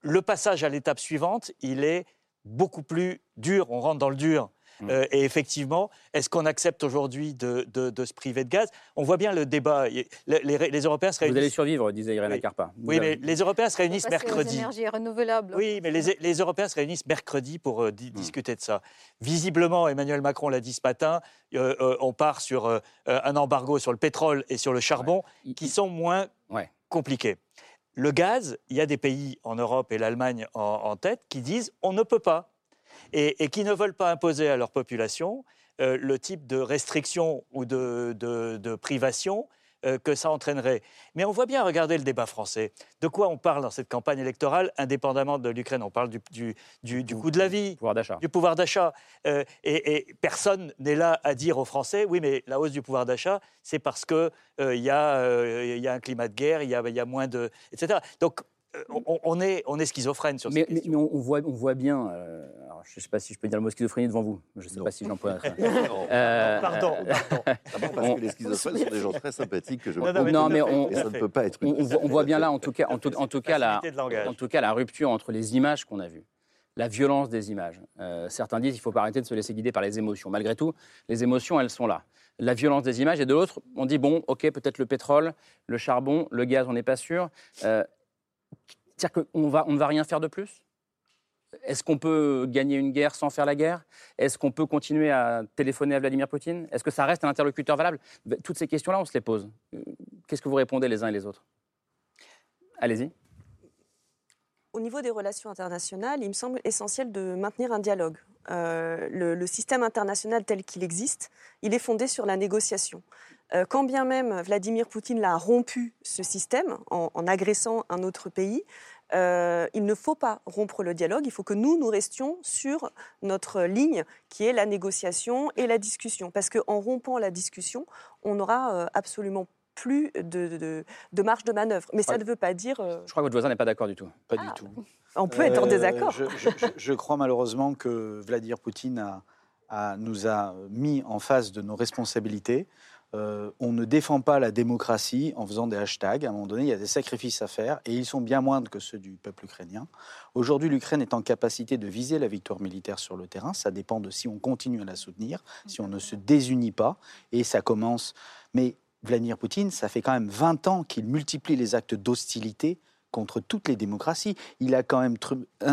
le passage à l'étape suivante, il est beaucoup plus dur. On rentre dans le dur. Euh, et effectivement, est-ce qu'on accepte aujourd'hui de, se priver de gaz? On voit bien le débat. Les, les, Européens se réunissent. Vous allez survivre, disait Irène oui. Carpa. Oui, mais les Européens se réunissent mercredi. énergies renouvelables. Oui, mais les, Européens se réunissent mercredi pour euh, mm. discuter de ça. Visiblement, Emmanuel Macron l'a dit ce matin, euh, on part sur un embargo sur le pétrole et sur le charbon qui sont moins compliqués. Le gaz, il y a des pays en Europe et l'Allemagne en tête qui disent on ne peut pas et, qui ne veulent pas imposer à leur population euh, le type de restriction ou de, privation euh, que ça entraînerait. Mais on voit bien, regardez le débat français. De quoi on parle dans cette campagne électorale, indépendamment de l'Ukraine? On parle du, coût de la vie, du pouvoir d'achat. Euh, et, personne n'est là à dire aux Français, oui, mais la hausse du pouvoir d'achat, c'est parce qu'il y, a un climat de guerre, il y a, y a moins de... etc. Donc euh, on, est, on est schizophrène sur mais, mais, mais on, voit, on voit bien, euh, je ne sais pas si je peux dire le mot schizophrénie devant vous, je ne sais pas si j'en peux. euh, pardon, pardon. parce que les schizophrènes sont des gens très sympathiques que je non, non, mais, on, et ça ne peut pas être on, on, voit bien là, en tout cas, en tout, en tout cas, la, en tout cas, la rupture entre les images qu'on a vues la violence des images. Euh, certains disent qu'il faut pas arrêter de se laisser guider par les émotions. Malgré tout, les émotions, elles sont là. La violence des images, et de l'autre, on dit, bon, ok, peut-être le pétrole, le charbon, le gaz, on n'est pas sûr. C'est-à-dire qu'on on ne va rien faire de plus? Est-ce qu'on peut gagner une guerre sans faire la guerre? Est-ce qu'on peut continuer à téléphoner à Vladimir Poutine? Est-ce que ça reste un interlocuteur valable? Toutes ces questions-là, on se les pose. Qu'est-ce que vous répondez les uns et les autres? Allez-y. Au niveau des relations internationales, il me semble essentiel de maintenir un dialogue. Euh, le, système international tel qu'il existe, il est fondé sur la négociation. Euh, quand bien même Vladimir Poutine l'a rompu ce système en, agressant un autre pays, euh, il ne faut pas rompre le dialogue, il faut que nous, nous restions sur notre ligne qui est la négociation et la discussion. Parce qu'en rompant la discussion, on n'aura euh, absolument plus de, marge de manœuvre. Mais ça ne veut pas dire... Je crois que votre voisin n'est pas d'accord du tout. Pas du ah. tout. On peut être en désaccord. Je, crois malheureusement que Vladimir Poutine nous a mis en face de nos responsabilités. Euh, on ne défend pas la démocratie en faisant des hashtags. À un moment donné, il y a des sacrifices à faire et ils sont bien moindres que ceux du peuple ukrainien. Aujourd'hui, l'Ukraine est en capacité de viser la victoire militaire sur le terrain. Ça dépend de si on continue à la soutenir, si on ne se désunit pas. Et ça commence. Mais Vladimir Poutine, ça fait quand même 20 ans qu'il multiplie les actes d'hostilité contre toutes les démocraties. Il, a quand même,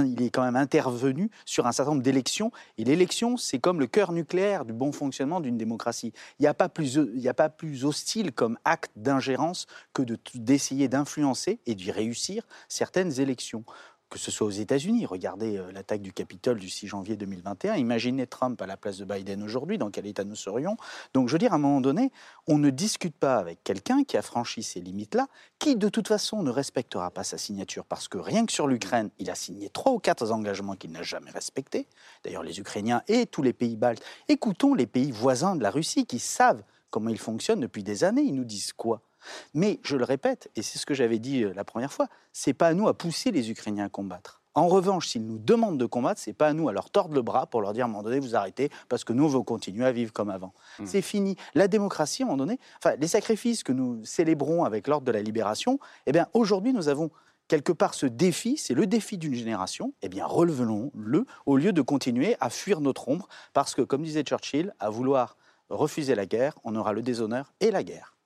il est quand même intervenu sur un certain nombre d'élections. Et l'élection, c'est comme le cœur nucléaire du bon fonctionnement d'une démocratie. Il n'y a, pas plus, a pas plus hostile comme acte d'ingérence que d'essayer d'influencer et d'y réussir certaines élections que ce soit aux États-Unis. Regardez euh, l'attaque du Capitole du 6 janvier 2021. Imaginez Trump à la place de Biden aujourd'hui, dans quel état nous serions? Donc je veux dire, à un moment donné, on ne discute pas avec quelqu'un qui a franchi ces limites-là, qui de toute façon ne respectera pas sa signature, parce que rien que sur l'Ukraine, il a signé trois ou quatre engagements qu'il n'a jamais respectés. D'ailleurs, les Ukrainiens et tous les pays baltes. Écoutons les pays voisins de la Russie qui savent comment ils fonctionnent depuis des années. Ils nous disent quoi? Mais je le répète, et c'est ce que j'avais dit la première fois, c'est pas à nous à pousser les Ukrainiens à combattre. En revanche, s'ils nous demandent de combattre, c'est pas à nous à leur tordre le bras pour leur dire à un moment donné vous arrêtez parce que nous on veut continuer à vivre comme avant. Hmm. C'est fini. La démocratie, à un moment donné, enfin les sacrifices que nous célébrons avec l'ordre de la libération, eh bien aujourd'hui nous avons quelque part ce défi, c'est le défi d'une génération. Eh bien relevons-le au lieu de continuer à fuir notre ombre parce que comme disait Churchill, à vouloir refuser la guerre, on aura le déshonneur et la guerre.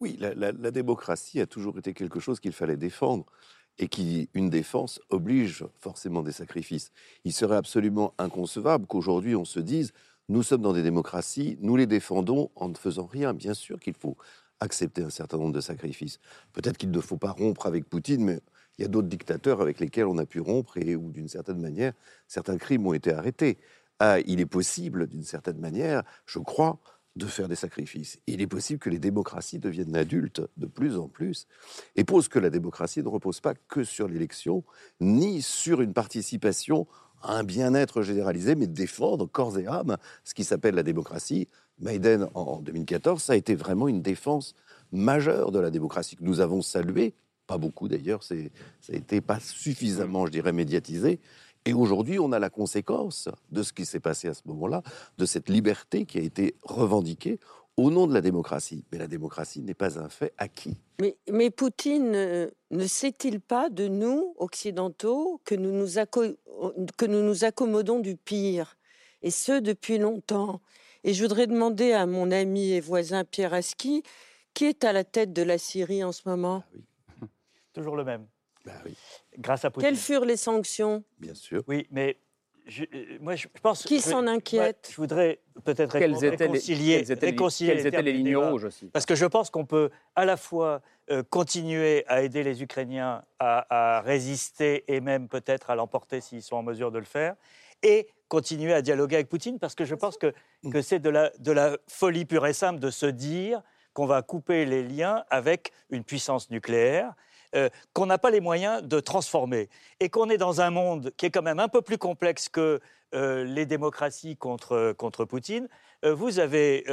Oui, la, démocratie a toujours été quelque chose qu'il fallait défendre et qui, une défense, oblige forcément des sacrifices. Il serait absolument inconcevable qu'aujourd'hui on se dise nous sommes dans des démocraties, nous les défendons en ne faisant rien. Bien sûr qu'il faut accepter un certain nombre de sacrifices. Peut-être qu'il ne faut pas rompre avec Poutine, mais il y a d'autres dictateurs avec lesquels on a pu rompre et où, d'une certaine manière, certains crimes ont été arrêtés. Ah, il est possible, d'une certaine manière, je crois, de faire des sacrifices. Il est possible que les démocraties deviennent adultes de plus en plus et pose que la démocratie ne repose pas que sur l'élection, ni sur une participation à un bien-être généralisé, mais défendre corps et âme ce qui s'appelle la démocratie. Maiden, en 2014, ça a été vraiment une défense majeure de la démocratie que nous avons saluée, pas beaucoup d'ailleurs, ça a été pas suffisamment, je dirais, médiatisé, et aujourd'hui, on a la conséquence de ce qui s'est passé à ce moment-là, de cette liberté qui a été revendiquée au nom de la démocratie. Mais la démocratie n'est pas un fait acquis. Mais, mais Poutine euh, ne sait-il pas de nous, occidentaux, que nous nous, que nous nous accommodons du pire Et ce, depuis longtemps? Et je voudrais demander à mon ami et voisin Pierre Aski, qui est à la tête de la Syrie en ce moment? Ah Toujours le même. Bah oui grâce à Poutine. Quelles furent les sanctions Bien sûr. Oui, mais je, euh, moi, je pense. Qui s'en inquiète Je voudrais peut-être réconcilier, quelles étaient réconcilier les, étaient les lignes rouges aussi? Parce que je pense qu'on peut à la fois euh, continuer à aider les Ukrainiens à, résister et même peut-être à l'emporter s'ils sont en mesure de le faire, et continuer à dialoguer avec Poutine, parce que je pense que, que c'est de la, de la folie pure et simple de se dire qu'on va couper les liens avec une puissance nucléaire euh, qu'on n'a pas les moyens de transformer. Et qu'on est dans un monde qui est quand même un peu plus complexe que euh, les démocraties contre, contre Poutine. Euh, vous avez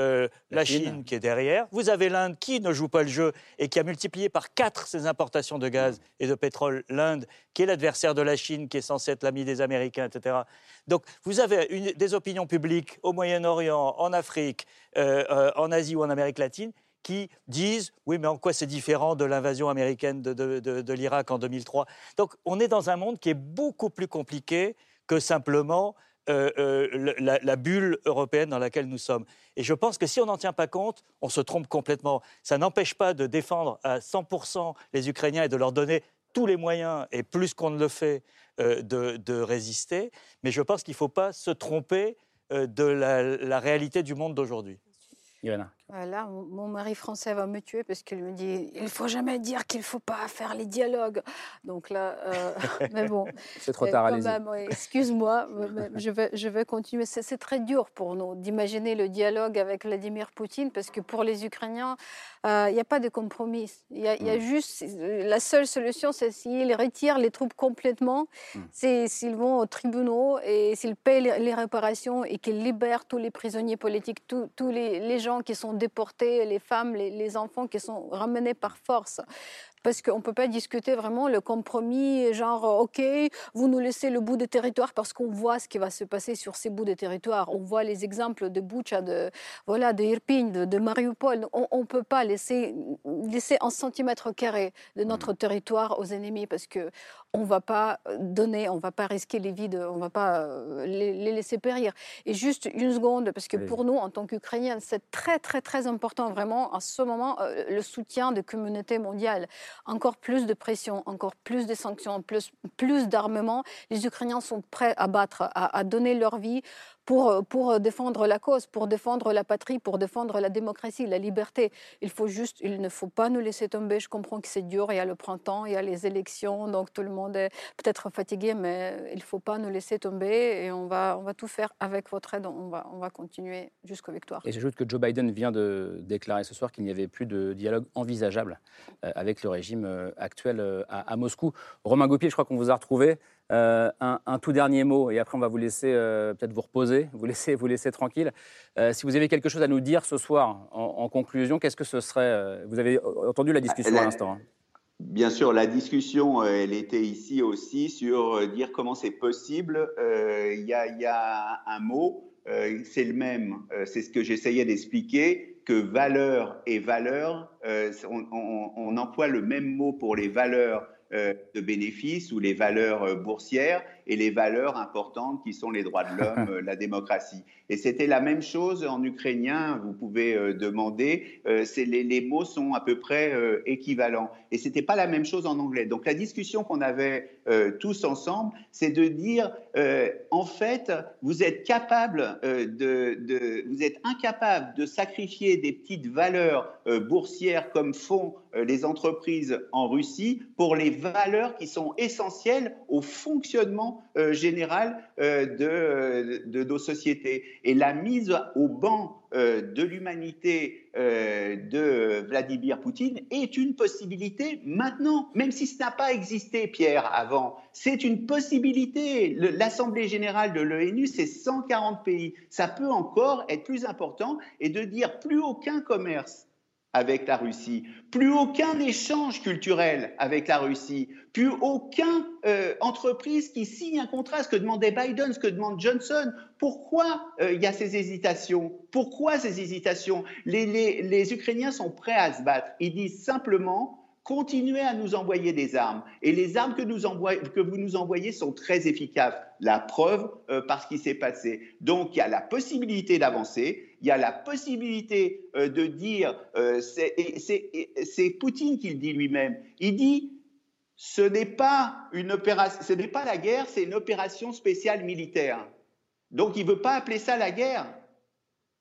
la, Chine. qui est derrière, vous avez l'Inde qui ne joue pas le jeu et qui a multiplié par quatre ses importations de gaz et de pétrole. L'Inde, qui est l'adversaire de la Chine, qui est censé être l'ami des Américains, etc. Donc vous avez des opinions publiques au Moyen-Orient, en Afrique, en Asie ou en Amérique latine qui disent oui, mais en quoi c'est différent de l'invasion américaine de, l'Irak en 2003 Donc on est dans un monde qui est beaucoup plus compliqué que simplement euh, euh, la, bulle européenne dans laquelle nous sommes. Et je pense que si on n'en tient pas compte, on se trompe complètement. Ça n'empêche pas de défendre à 100% les Ukrainiens et de leur donner tous les moyens, et plus qu'on ne le fait, euh, de, résister. Mais je pense qu'il ne faut pas se tromper de la réalité du monde d'aujourd'hui. Là, mon mari français va me tuer parce qu'il me dit il faut jamais dire qu'il faut pas faire les dialogues. Donc là, euh, mais bon. C'est trop tard, allez Excuse-moi, je vais, je vais continuer. C'est très dur pour nous d'imaginer le dialogue avec Vladimir Poutine parce que pour les Ukrainiens, euh, il n'y a pas de compromis. Il y, a mm. juste la seule solution, c'est s'ils retirent les troupes complètement, mm. c'est s'ils vont aux tribunaux et s'ils payent les, réparations et qu'ils libèrent tous les prisonniers politiques, tous les, les gens qui sont déportés, les femmes, les, enfants qui sont ramenés par force parce qu'on ne peut pas discuter vraiment le compromis, genre, OK, vous nous laissez le bout de territoire parce qu'on voit ce qui va se passer sur ces bouts de territoire. On voit les exemples de Boucha, de, voilà, de Irpin, de, de Mariupol. On ne peut pas laisser, laisser un centimètre carré de notre mmh. territoire aux ennemis parce que on va pas donner, on va pas risquer les vides, on va pas euh, les, laisser périr. Et juste une seconde, parce que pour nous, en tant qu'Ukrainiens, c'est très, très, très important, vraiment, en ce moment, euh, le soutien de communauté mondiale. Encore plus de pression, encore plus de sanctions, plus, plus d'armement. Les Ukrainiens sont prêts à battre, à, à donner leur vie pour, pour défendre la cause, pour défendre la patrie, pour défendre la démocratie, la liberté. Il ne faut pas nous laisser tomber. Je comprends que c'est dur, il y a le printemps, il y a les élections, donc tout le monde est peut-être fatigué, mais il ne faut pas nous laisser tomber et on va, tout faire avec votre aide. On va, on va continuer jusqu'aux victoires. Et j'ajoute que Joe Biden vient de déclarer ce soir qu'il n'y avait plus de dialogue envisageable euh, avec le régime euh, actuel euh, à, à Moscou. Romain Gopier, je crois qu'on vous a retrouvé. Un, un, tout dernier mot, et après on va vous laisser peut-être vous reposer, vous laisser, vous laisser tranquille. si vous avez quelque chose à nous dire ce soir en, conclusion, qu'est-ce que ce serait Vous avez entendu la discussion à l'instant. Hein. Bien sûr, la discussion, elle était ici aussi sur dire comment c'est possible. Il y, y, a un mot, c'est le même, c'est ce que j'essayais d'expliquer que valeur et valeur, euh, on, emploie le même mot pour les valeurs euh, de bénéfices ou les valeurs euh, boursières et les valeurs importantes qui sont les droits de l'homme, la démocratie. Et c'était la même chose en ukrainien, vous pouvez euh, demander, euh, les, les, mots sont à peu près euh, équivalents. Et c'était pas la même chose en anglais. Donc la discussion qu'on avait tous ensemble, c'est de dire, en fait, vous êtes capable de, de, vous êtes incapable de sacrifier des petites valeurs boursières comme font les entreprises en Russie pour les valeurs qui sont essentielles au fonctionnement général de, de nos sociétés et la mise au banc euh, de l'humanité euh, de Vladimir Poutine est une possibilité maintenant, même si ce n'a pas existé, Pierre, avant. C'est une possibilité. L'Assemblée générale de l'ONU, c'est 140 pays. Ça peut encore être plus important et de dire plus aucun commerce avec la Russie, plus aucun échange culturel avec la Russie, plus aucune euh, entreprise qui signe un contrat, ce que demandait Biden, ce que demande Johnson. Pourquoi euh, il y a ces hésitations? Pourquoi ces hésitations? Les, les Ukrainiens sont prêts à se battre. Ils disent simplement continuez à nous envoyer des armes. Et les armes que, vous nous envoyez sont très efficaces. La preuve euh, par ce qui s'est passé. Donc il y a la possibilité d'avancer, il y a la possibilité euh, de dire, euh, c'est Poutine qui le dit lui-même, il dit, ce n'est pas, une opération, ce n'est pas la guerre, c'est une opération spéciale militaire. Donc il ne veut pas appeler ça la guerre.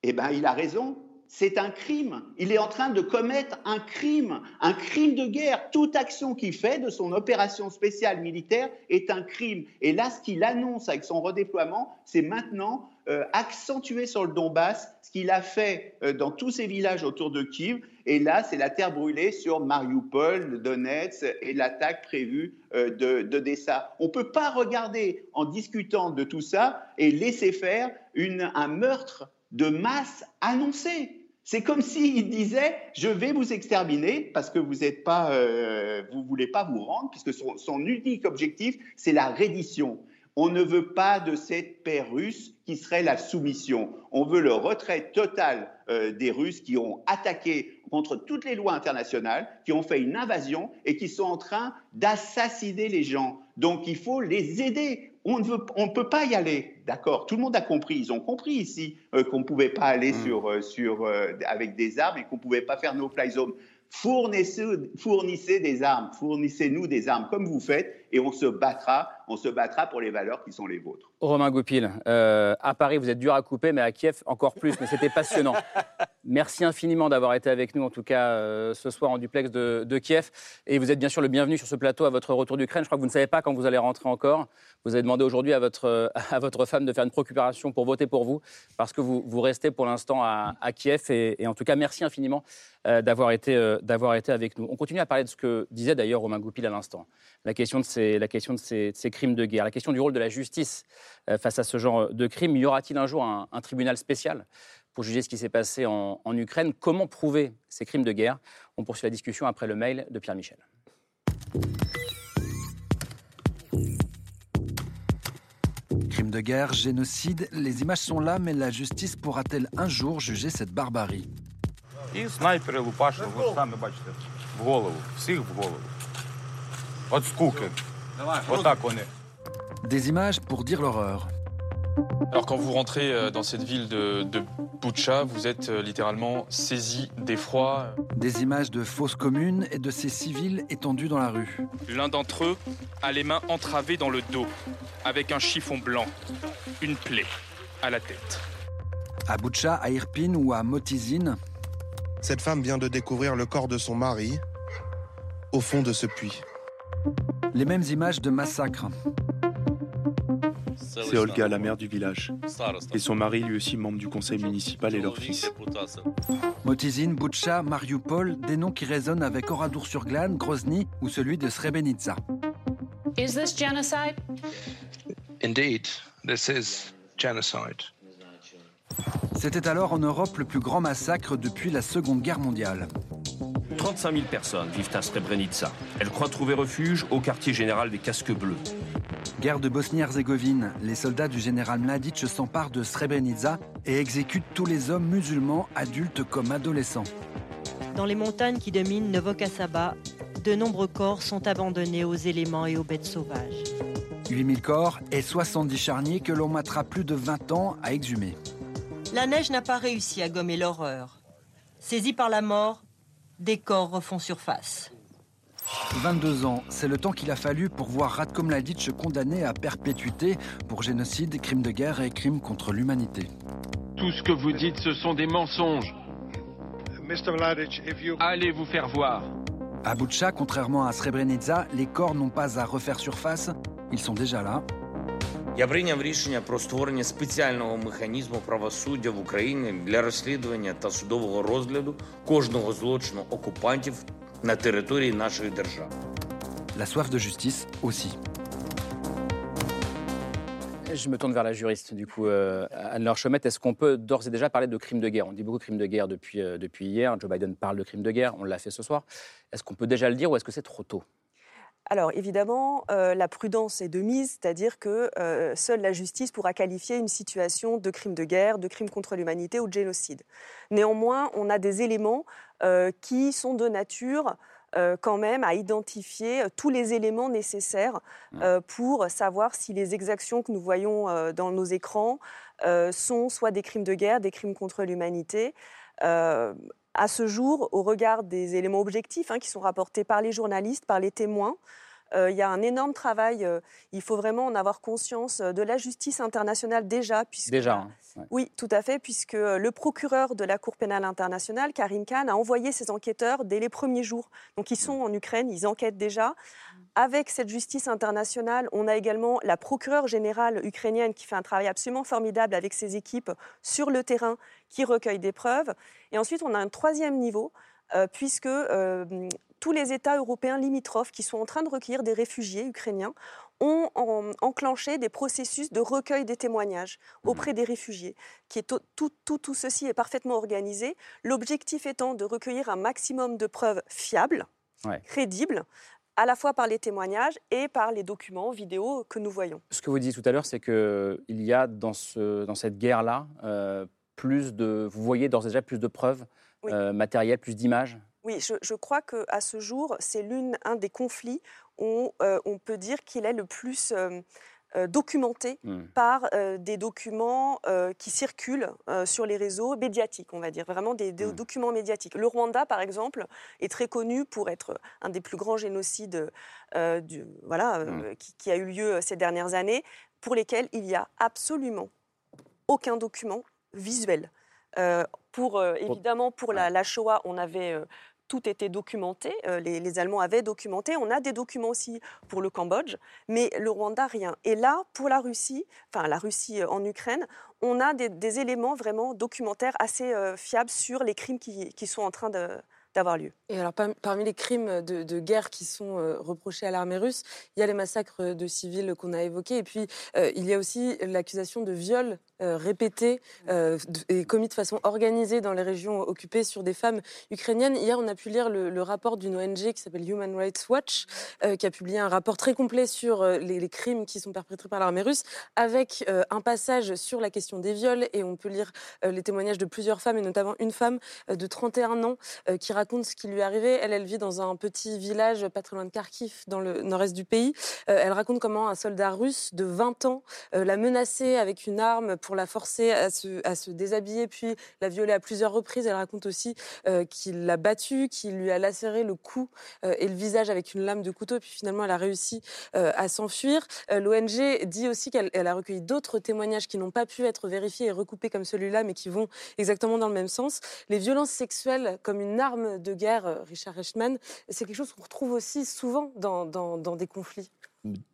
Eh bien, il a raison c'est un crime. Il est en train de commettre un crime, un crime de guerre. Toute action qu'il fait de son opération spéciale militaire est un crime. Et là, ce qu'il annonce avec son redéploiement, c'est maintenant euh, accentuer sur le Donbass ce qu'il a fait euh, dans tous ces villages autour de Kiev. Et là, c'est la terre brûlée sur Mariupol, Donetsk et l'attaque prévue euh, de d'Odessa. On ne peut pas regarder en discutant de tout ça et laisser faire un meurtre de masse annoncé. C'est comme s'il disait je vais vous exterminer parce que vous ne pas, euh, voulez pas vous rendre, puisque son, unique objectif c'est la reddition. On ne veut pas de cette paix russe qui serait la soumission. On veut le retrait total euh, des Russes qui ont attaqué contre toutes les lois internationales, qui ont fait une invasion et qui sont en train d'assassiner les gens. Donc il faut les aider on ne peut pas y aller, d'accord? Tout le monde a compris, ils ont compris ici euh, qu'on ne pouvait pas aller mm. sur, euh, sur, euh, avec des armes et qu'on ne pouvait pas faire nos fly zones. Fournissez, fournissez des armes, fournissez-nous des armes comme vous faites et on se battra, on se battra pour les valeurs qui sont les vôtres. Romain Goupil, à Paris vous êtes dur à couper, mais à Kiev encore plus, mais c'était passionnant. Merci infiniment d'avoir été avec nous, en tout cas ce soir en duplex de, Kiev. Et vous êtes bien sûr le bienvenu sur ce plateau à votre retour d'Ukraine. Je crois que vous ne savez pas quand vous allez rentrer encore. Vous avez demandé aujourd'hui à votre, à votre femme de faire une procuration pour voter pour vous, parce que vous, vous restez pour l'instant à, Kiev. Et, en tout cas, merci infiniment euh, d'avoir été, euh, d'avoir été avec nous. On continue à parler de ce que disait d'ailleurs Romain Goupil à l'instant, la question, de ces, la question de ces, crimes de guerre, la question du rôle de la justice euh, face à ce genre de crimes. Y aura-t-il un jour un, tribunal spécial? Pour juger ce qui s'est passé en, en Ukraine. Comment prouver ces crimes de guerre? On poursuit la discussion après le mail de Pierre Michel. de guerre, génocide, les images sont là, mais la justice pourra-t-elle un jour juger cette barbarie? Des images pour dire l'horreur. Alors quand vous rentrez euh, dans cette ville de, de vous êtes euh, littéralement saisi d'effroi. Des images de fausses communes et de ces civils étendus dans la rue. L'un d'entre eux a les mains entravées dans le dos, avec un chiffon blanc, une plaie à la tête. À Boucha, à Irpin ou à Motizine. Cette femme vient de découvrir le corps de son mari au fond de ce puits. Les mêmes images de massacres. C'est Olga, la mère du village. Et son mari, lui aussi membre du conseil municipal et leur fils. Motizine, Butcha, Mariupol, des noms qui résonnent avec Oradour-sur-Glane, Grozny ou celui de Srebrenica. Is this genocide? Indeed, this is genocide. C'était alors en Europe le plus grand massacre depuis la Seconde Guerre mondiale. 35 000 personnes vivent à Srebrenica. Elles croient trouver refuge au quartier général des Casques Bleus. Guerre de Bosnie-Herzégovine, les soldats du général Mladic s'emparent de Srebrenica et exécutent tous les hommes musulmans, adultes comme adolescents. Dans les montagnes qui dominent Novokasaba, de nombreux corps sont abandonnés aux éléments et aux bêtes sauvages. 8000 corps et 70 charniers que l'on mettra plus de 20 ans à exhumer. La neige n'a pas réussi à gommer l'horreur. Saisis par la mort, des corps refont surface. 22 ans, c'est le temps qu'il a fallu pour voir Radko Mladic condamné à perpétuité pour génocide, crimes de guerre et crimes contre l'humanité. Tout ce que vous dites, ce sont des mensonges. Allez vous faire voir. À Butcha, contrairement à Srebrenica, les corps n'ont pas à refaire surface, ils sont déjà là. Я прийняв рішення про створення спеціального механізму правосуддя в Україні для розслідування та судового розгляду кожного злочину окупантів на території нашої держави. La soif de justice aussi. Je me tourne vers la juriste, du coup, euh, Anne-Laure Chomette. Est-ce qu'on peut d'ores et déjà parler de crimes de guerre On dit beaucoup crimes de guerre depuis, euh, depuis hier. Joe Biden parle de crimes de guerre, on l'a fait ce soir. Est-ce qu'on peut déjà le dire ou est-ce que c'est trop tôt Alors évidemment, euh, la prudence est de mise, c'est-à-dire que euh, seule la justice pourra qualifier une situation de crime de guerre, de crime contre l'humanité ou de génocide. Néanmoins, on a des éléments euh, qui sont de nature quand même à identifier tous les éléments nécessaires pour savoir si les exactions que nous voyons dans nos écrans sont soit des crimes de guerre, des crimes contre l'humanité à ce jour, au regard des éléments objectifs hein, qui sont rapportés par les journalistes, par les témoins, euh, il y a un énorme travail. Euh, il faut vraiment en avoir conscience euh, de la justice internationale déjà. Puisque, déjà. Hein, oui, tout à fait, puisque le procureur de la Cour pénale internationale, Karim Khan, a envoyé ses enquêteurs dès les premiers jours. Donc ils sont en Ukraine, ils enquêtent déjà. Avec cette justice internationale, on a également la procureure générale ukrainienne qui fait un travail absolument formidable avec ses équipes sur le terrain, qui recueille des preuves. Et ensuite, on a un troisième niveau, euh, puisque euh, tous les États européens limitrophes qui sont en train de recueillir des réfugiés ukrainiens ont enclenché des processus de recueil des témoignages auprès des réfugiés. Qui est tout, tout, ceci est parfaitement organisé. L'objectif étant de recueillir un maximum de preuves fiables, crédibles, à la fois par les témoignages et par les documents vidéos que nous voyons. Ce que vous dites tout à l'heure, c'est qu'il y a dans, ce, dans cette guerre-là euh, plus de... Vous voyez d'ores et déjà plus de preuves euh, matérielles, plus d'images oui, je, je crois qu'à ce jour, c'est l'un des conflits où euh, on peut dire qu'il est le plus euh, documenté mmh. par euh, des documents euh, qui circulent sur les réseaux médiatiques, on va dire, vraiment des, mmh. documents médiatiques. Le Rwanda, par exemple, est très connu pour être un des plus grands génocides du, voilà, mmh. qui, a eu lieu ces dernières années, pour lesquels il n'y a absolument aucun document visuel. pour, évidemment, pour la, la Shoah, on avait tout était documenté, euh, les, Allemands avaient documenté. On a des documents aussi pour le Cambodge, mais le Rwanda, rien. Et là, pour la Russie, enfin la Russie euh, en Ukraine, on a des, éléments vraiment documentaires assez euh, fiables sur les crimes qui, sont en train d'avoir lieu. Et alors, parmi les crimes de, guerre qui sont reprochés à l'armée russe, il y a les massacres de civils qu'on a évoqués, et puis il y a aussi l'accusation de viol euh, répété et commis de façon organisée dans les régions occupées sur des femmes ukrainiennes. Hier, on a pu lire le, rapport d'une ONG qui s'appelle Human Rights Watch, qui a publié un rapport très complet sur les, crimes qui sont perpétrés par l'armée russe, avec un passage sur la question des viols, et on peut lire les témoignages de plusieurs femmes, et notamment une femme de 31 ans qui raconte ce qui lui est arrivé. Elle, elle vit dans un petit village pas très loin de Kharkiv, dans le nord-est du pays. Euh, elle raconte comment un soldat russe de 20 ans euh, l'a menacée avec une arme pour la forcer à se, à se déshabiller, puis l'a violée à plusieurs reprises. Elle raconte aussi euh, qu'il l'a battue, qu'il lui a lacéré le cou et le visage avec une lame de couteau, puis finalement elle a réussi à s'enfuir. L'ONG dit aussi qu'elle a recueilli d'autres témoignages qui n'ont pas pu être vérifiés et recoupés comme celui-là, mais qui vont exactement dans le même sens. Les violences sexuelles comme une arme de guerre, euh, Richard Reichmann, c'est quelque chose qu'on retrouve aussi souvent dans, dans, des conflits.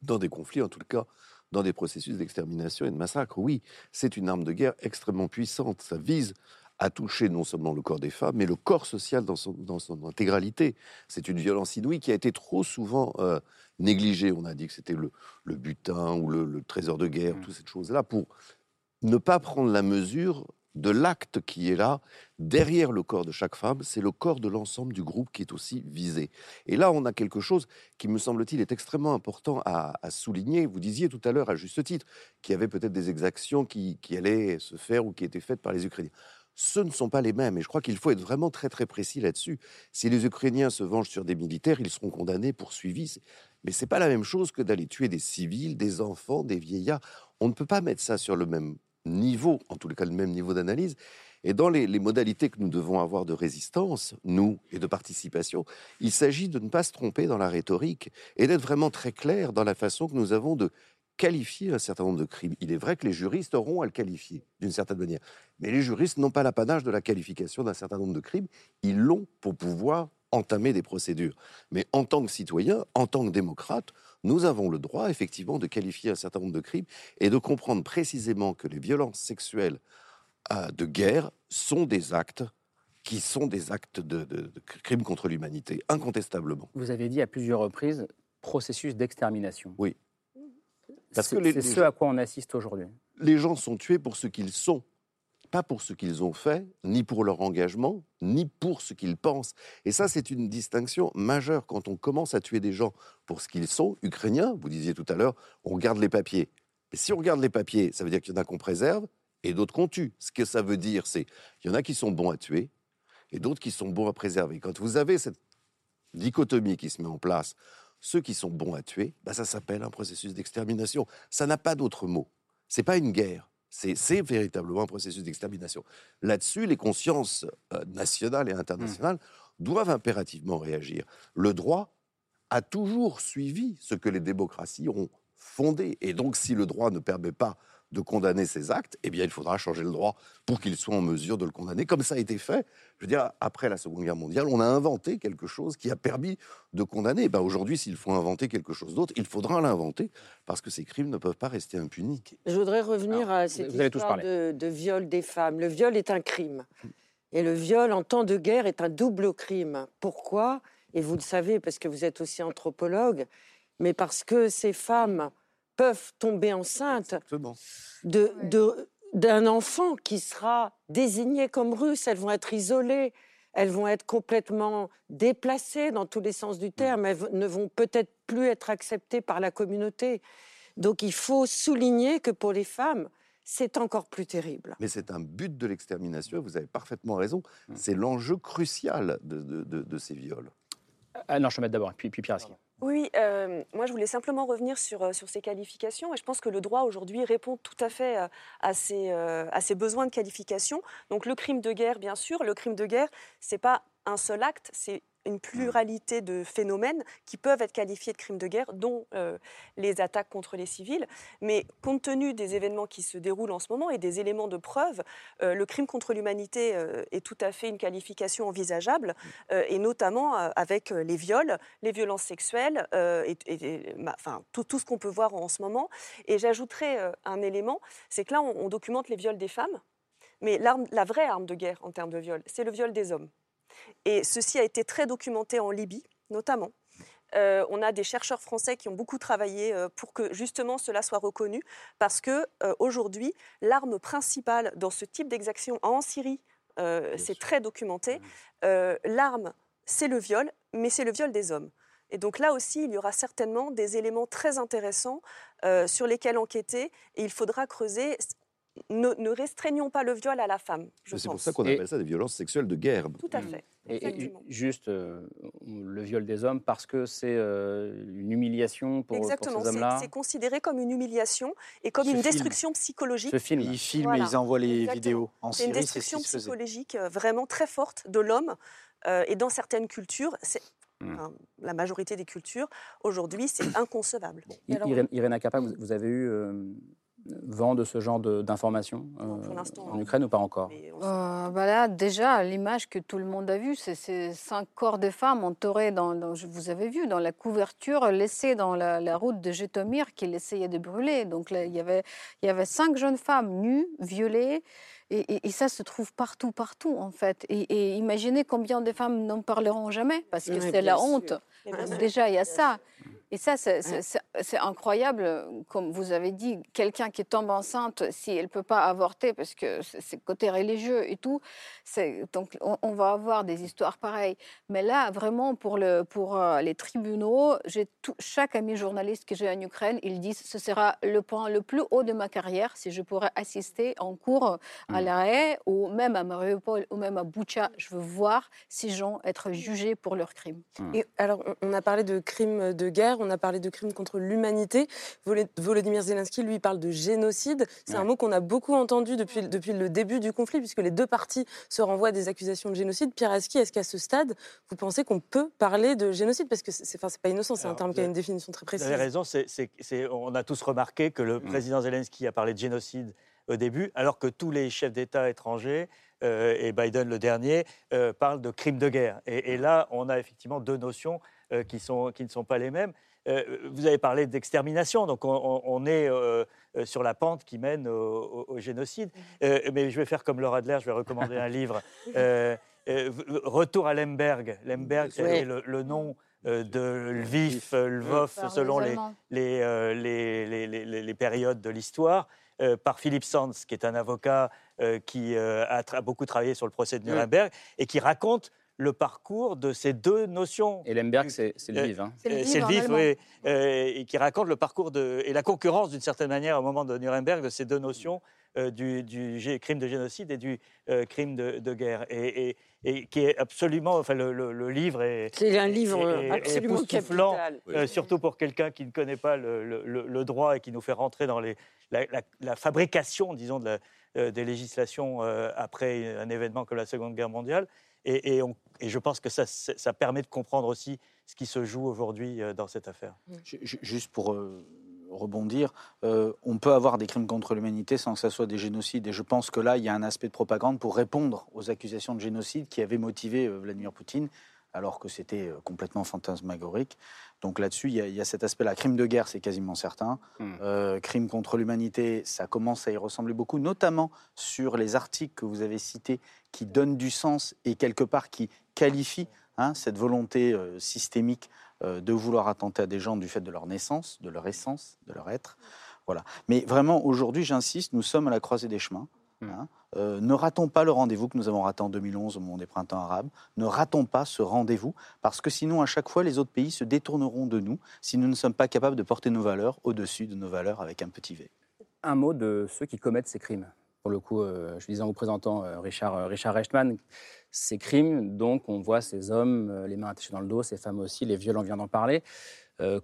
Dans des conflits, en tout cas, dans des processus d'extermination et de massacre, oui, c'est une arme de guerre extrêmement puissante. Ça vise a touché non seulement le corps des femmes, mais le corps social dans son, dans son intégralité. C'est une violence inouïe qui a été trop souvent euh, négligée. On a dit que c'était le, le, butin ou le, le, trésor de guerre, mmh. toutes ces choses-là, pour ne pas prendre la mesure de l'acte qui est là, derrière le corps de chaque femme, c'est le corps de l'ensemble du groupe qui est aussi visé. Et là, on a quelque chose qui, me semble-t-il, est extrêmement important à, souligner. Vous disiez tout à l'heure, à juste titre, qu'il y avait peut-être des exactions qui, allaient se faire ou qui étaient faites par les Ukrainiens. Ce ne sont pas les mêmes, et je crois qu'il faut être vraiment très très précis là-dessus. Si les Ukrainiens se vengent sur des militaires, ils seront condamnés, poursuivis. Mais ce n'est pas la même chose que d'aller tuer des civils, des enfants, des vieillards. On ne peut pas mettre ça sur le même niveau, en tous les cas le même niveau d'analyse. Et dans les, modalités que nous devons avoir de résistance, nous, et de participation, il s'agit de ne pas se tromper dans la rhétorique et d'être vraiment très clair dans la façon que nous avons de qualifier un certain nombre de crimes. Il est vrai que les juristes auront à le qualifier d'une certaine manière. Mais les juristes n'ont pas l'apanage de la qualification d'un certain nombre de crimes. Ils l'ont pour pouvoir entamer des procédures. Mais en tant que citoyen, en tant que démocrate, nous avons le droit, effectivement, de qualifier un certain nombre de crimes et de comprendre précisément que les violences sexuelles euh, de guerre sont des actes qui sont des actes de, crimes contre l'humanité, incontestablement. Vous avez dit à plusieurs reprises processus d'extermination. Oui. Parce que c'est ce à quoi on assiste aujourd'hui. Les gens sont tués pour ce qu'ils sont pas pour ce qu'ils ont fait, ni pour leur engagement, ni pour ce qu'ils pensent. Et ça, c'est une distinction majeure quand on commence à tuer des gens pour ce qu'ils sont, ukrainiens, vous disiez tout à l'heure, on regarde les papiers. Et si on regarde les papiers, ça veut dire qu'il y en a qu'on préserve et d'autres qu'on tue. Ce que ça veut dire, c'est qu'il y en a qui sont bons à tuer et d'autres qui sont bons à préserver. Quand vous avez cette dichotomie qui se met en place, ceux qui sont bons à tuer, bah ça s'appelle un processus d'extermination. Ça n'a pas d'autre mot. C'est pas une guerre. C'est véritablement un processus d'extermination. Là-dessus, les consciences euh, nationales et internationales mmh. doivent impérativement réagir. Le droit a toujours suivi ce que les démocraties ont fondé. Et donc, si le droit ne permet pas de condamner ces actes, eh bien, il faudra changer le droit pour qu'il soit en mesure de le condamner, comme ça a été fait. Je veux dire, après la Seconde Guerre mondiale, on a inventé quelque chose qui a permis de condamner. Ben Aujourd'hui, s'il faut inventer quelque chose d'autre, il faudra l'inventer, parce que ces crimes ne peuvent pas rester impunis. Je voudrais revenir à cette histoire de, de, viol des femmes. Le viol est un crime. Et le viol en temps de guerre est un double crime. Pourquoi? Et vous le savez, parce que vous êtes aussi anthropologue, mais parce que ces femmes peuvent tomber enceintes de, d'un enfant qui sera désigné comme russe. Elles vont être isolées, elles vont être complètement déplacées dans tous les sens du terme, elles ne vont peut-être plus être acceptées par la communauté. Donc il faut souligner que pour les femmes, c'est encore plus terrible. Mais c'est un but de l'extermination, vous avez parfaitement raison. Mmh. C'est l'enjeu crucial de, de, ces viols. Ah non, je vais mettre d'abord, puis, puis Pierre oui, moi je voulais simplement revenir sur, sur ces qualifications et je pense que le droit aujourd'hui répond tout à fait à ces, besoins de qualification. Donc le crime de guerre, bien sûr, le crime de guerre, c'est pas un seul acte, c'est une pluralité de phénomènes qui peuvent être qualifiés de crimes de guerre, dont euh, les attaques contre les civils. Mais compte tenu des événements qui se déroulent en ce moment et des éléments de preuve, euh, le crime contre l'humanité euh, est tout à fait une qualification envisageable, et notamment avec les viols, les violences sexuelles, et, enfin, tout, tout, ce qu'on peut voir en ce moment. Et j'ajouterais un élément, c'est que là, on, on documente les viols des femmes, mais la vraie arme de guerre en termes de viol, c'est le viol des hommes. Et ceci a été très documenté en Libye, notamment. Euh, on a des chercheurs français qui ont beaucoup travaillé euh, pour que justement cela soit reconnu, parce que euh, aujourd'hui, l'arme principale dans ce type d'exaction en Syrie, c'est très documenté. L'arme, c'est le viol, mais c'est le viol des hommes. Et donc là aussi, il y aura certainement des éléments très intéressants sur lesquels enquêter, et il faudra creuser ne, restreignons pas le viol à la femme. C'est pour ça qu'on appelle ça des violences sexuelles de guerre. Tout à fait. Et, juste euh, le viol des hommes parce que c'est euh, une humiliation pour, Exactement, ces hommes-là. C'est considéré comme une humiliation et comme une destruction psychologique. Ce film, ils filment et ils envoient les vidéos. En c'est une destruction psychologique euh, vraiment très forte de l'homme et dans certaines cultures, c'est hmm. la majorité des cultures, aujourd'hui, c'est inconcevable. Irène, Irène vous, avez eu vent de ce genre d'informations en Ukraine ou pas encore? Voilà, déjà, l'image que tout le monde a vue, c'est ces cinq corps de femmes entourés, dans, vous avez vu, dans la couverture laissée dans la, route de Jetomir qu'il essayait de brûler. Donc il, y avait, il y avait cinq jeunes femmes nues, violées. Et, ça se trouve partout, partout, en fait. Et, imaginez combien de femmes n'en parleront jamais, parce que c'est la honte. Déjà, il y a ça. Et ça, c'est incroyable, comme vous avez dit, quelqu'un qui tombe enceinte, si elle ne peut pas avorter, parce que c'est côté religieux et tout, donc on, va avoir des histoires pareilles. Mais là, vraiment, pour, le, pour euh, les tribunaux, tout, chaque ami journaliste que j'ai en Ukraine, ils disent ce sera le point le plus haut de ma carrière si je pourrais assister en cours à mmh. l'arrêt, ou même à Mariupol, ou même à Boucha. Je veux voir ces gens être jugés pour leurs crimes. Et alors, on a parlé de crimes de guerre on a parlé de crimes contre l'humanité. Volodymyr Zelensky, lui, parle de génocide. C'est un mot qu'on a beaucoup entendu depuis, depuis le début du conflit, puisque les deux parties se renvoient des accusations de génocide. Pierre Aski, est-ce qu'à ce stade, vous pensez qu'on peut parler de génocide? Parce que c'est pas innocent, c'est un terme qui a une définition très précise. Vous avez raison, on a tous remarqué que le mm. président Zelensky a parlé de génocide au début, alors que tous les chefs d'État étrangers euh, et Biden le dernier euh, parlent de crimes de guerre. Et, là, on a effectivement deux notions euh, qui, sont, qui ne sont pas les mêmes. Euh, vous avez parlé d'extermination, donc on, est euh, euh, sur la pente qui mène au, génocide. mais je vais faire comme Laura Adler, je vais recommander un livre. Retour à Lemberg. Lemberg, c'est le, nom de Lviv, Lvov, selon les, les, les, périodes de l'histoire, par Philippe Sands, qui est un avocat qui a, beaucoup travaillé sur le procès de Nuremberg et qui raconte le parcours de ces deux notions. Et Lemberg, c'est le vif. Hein. C'est le vif, oui. Euh, et qui raconte le parcours de, et la concurrence, d'une certaine manière, au moment de Nuremberg, de ces deux notions euh, du, crime de génocide et du euh, crime de, guerre. Et, qui est absolument. Enfin, le, livre est. C'est un livre absolument capital. surtout pour quelqu'un qui ne connaît pas le, droit et qui nous fait rentrer dans les, la, fabrication, disons, de des législations après un événement comme la Seconde Guerre mondiale. Et, je pense que ça, ça, permet de comprendre aussi ce qui se joue aujourd'hui euh, dans cette affaire. Mmh. Juste pour euh, rebondir, euh, on peut avoir des crimes contre l'humanité sans que ça soit des génocides. Et je pense que là, il y a un aspect de propagande pour répondre aux accusations de génocide qui avaient motivé Vladimir Poutine alors que c'était euh, complètement fantasmagorique. Donc là-dessus, il y, a cet aspect-là. Crime de guerre, c'est quasiment certain. Hmm. Euh, crime contre l'humanité, ça commence à y ressembler beaucoup, notamment sur les articles que vous avez cités qui donnent du sens et quelque part qui qualifient hein, cette volonté euh, systémique de vouloir attenter à des gens du fait de leur naissance, de leur essence, de leur être. Voilà. Mais vraiment, aujourd'hui, j'insiste, nous sommes à la croisée des chemins. Hmm. Hein. Euh, ne ratons pas le rendez-vous que nous avons raté en 2011 au moment des printemps arabes. Ne ratons pas ce rendez-vous, parce que sinon, à chaque fois, les autres pays se détourneront de nous si nous ne sommes pas capables de porter nos valeurs au-dessus de nos valeurs avec un petit V. Un mot de ceux qui commettent ces crimes. Pour le coup, euh, je disais en vous présentant euh, Richard, Richard Rechtman, ces crimes, donc on voit ces hommes, les mains attachées dans le dos, ces femmes aussi, les viols, on vient d'en parler,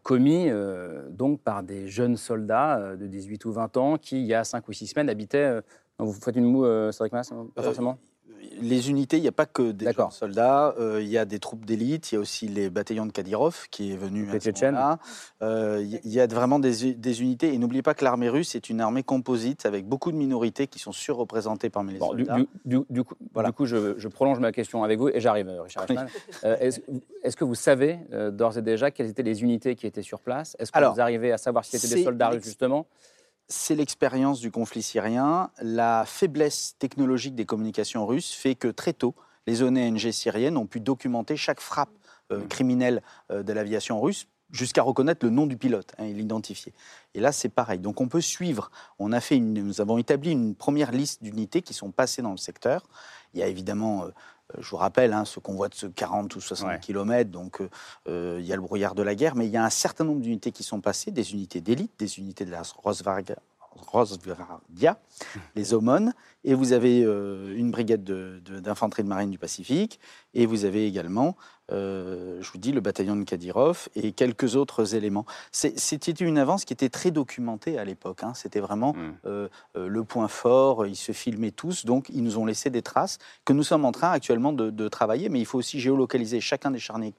commis donc par des jeunes soldats de 18 ou 20 ans qui, il y a 5 ou 6 semaines, habitaient vous faites une moue, euh, Cédric Mass Pas euh, forcément les unités, il n'y a pas que des soldats, euh, il y a des troupes d'élite, il y a aussi les bataillons de Kadyrov qui est venu à ce Il y a vraiment des, unités, et n'oubliez pas que l'armée russe est une armée composite avec beaucoup de minorités qui sont surreprésentées parmi les soldats. Du, coup, voilà. du coup je, prolonge ma question avec vous, et j'arrive, Richard Est-ce que vous savez d'ores et déjà quelles étaient les unités qui étaient sur place? Est-ce que vous arrivez à savoir si c'était des soldats russes, justement? C'est l'expérience du conflit syrien. La faiblesse technologique des communications russes fait que très tôt, les ONG syriennes ont pu documenter chaque frappe euh, mm. criminelle euh, de l'aviation russe jusqu'à reconnaître le nom du pilote hein, et l'identifier. Et là, c'est pareil. Donc, on peut suivre. On a fait nous avons établi une première liste d'unités qui sont passées dans le secteur. Il y a évidemment euh, euh, je vous rappelle, hein, ce convoi de ce 40 ou 60 km, donc euh, euh, il y a le brouillard de la guerre, mais il y a un certain nombre d'unités qui sont passées, des unités d'élite, des unités de la Rosvardia, les aumônes, et vous avez une brigade d'infanterie de, marine du Pacifique, et vous avez également euh, je vous dis, le bataillon de Kadyrov et quelques autres éléments. C'était une avance qui était très documentée à l'époque. Hein. C'était vraiment mm. euh, euh, le point fort. Ils se filmaient tous, donc ils nous ont laissé des traces que nous sommes en train actuellement de, travailler. Mais il faut aussi géolocaliser chacun des charniers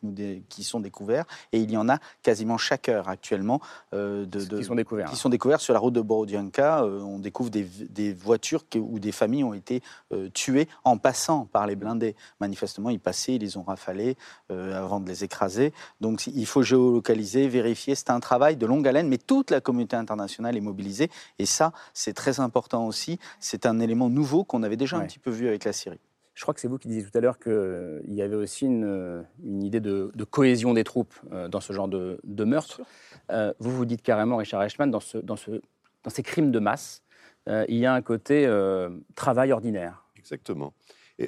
qui sont découverts. Et il y en a quasiment chaque heure actuellement de, qui, sont découverts. qui sont découverts sur la route de Borodianka. on découvre des, voitures où des familles ont été tuées en passant par les blindés. Manifestement, ils passaient, ils les ont rafalés. Euh, avant de les écraser. Donc il faut géolocaliser, vérifier. C'est un travail de longue haleine, mais toute la communauté internationale est mobilisée. Et ça, c'est très important aussi. C'est un élément nouveau qu'on avait déjà un petit peu vu avec la Syrie. Je crois que c'est vous qui disiez tout à l'heure qu'il euh, y avait aussi une, une idée de, cohésion des troupes euh, dans ce genre de, de meurtre. vous vous dites carrément, Richard Eichmann, dans, ce, dans, ce, dans ces crimes de masse, il y a un côté travail ordinaire. Exactement.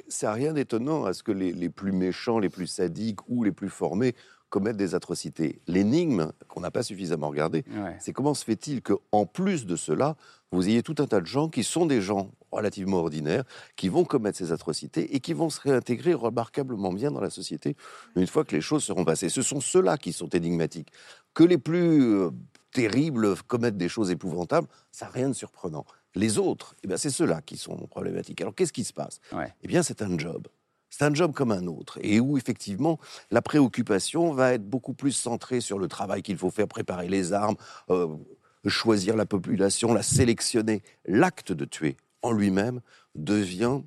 C'est rien d'étonnant à ce que les, plus méchants, les plus sadiques ou les plus formés commettent des atrocités. L'énigme qu'on n'a pas suffisamment regardé, c'est comment se fait-il qu'en plus de cela, vous ayez tout un tas de gens qui sont des gens relativement ordinaires, qui vont commettre ces atrocités et qui vont se réintégrer remarquablement bien dans la société une fois que les choses seront passées. Ce sont ceux-là qui sont énigmatiques. Que les plus euh, terribles commettent des choses épouvantables, ça n'a rien de surprenant. Les autres, eh c'est ceux-là qui sont problématiques. Alors qu'est-ce qui se passe? Eh bien, c'est un job. C'est un job comme un autre, et où effectivement la préoccupation va être beaucoup plus centrée sur le travail qu'il faut faire, préparer les armes, euh, choisir la population, la sélectionner. L'acte de tuer en lui-même devient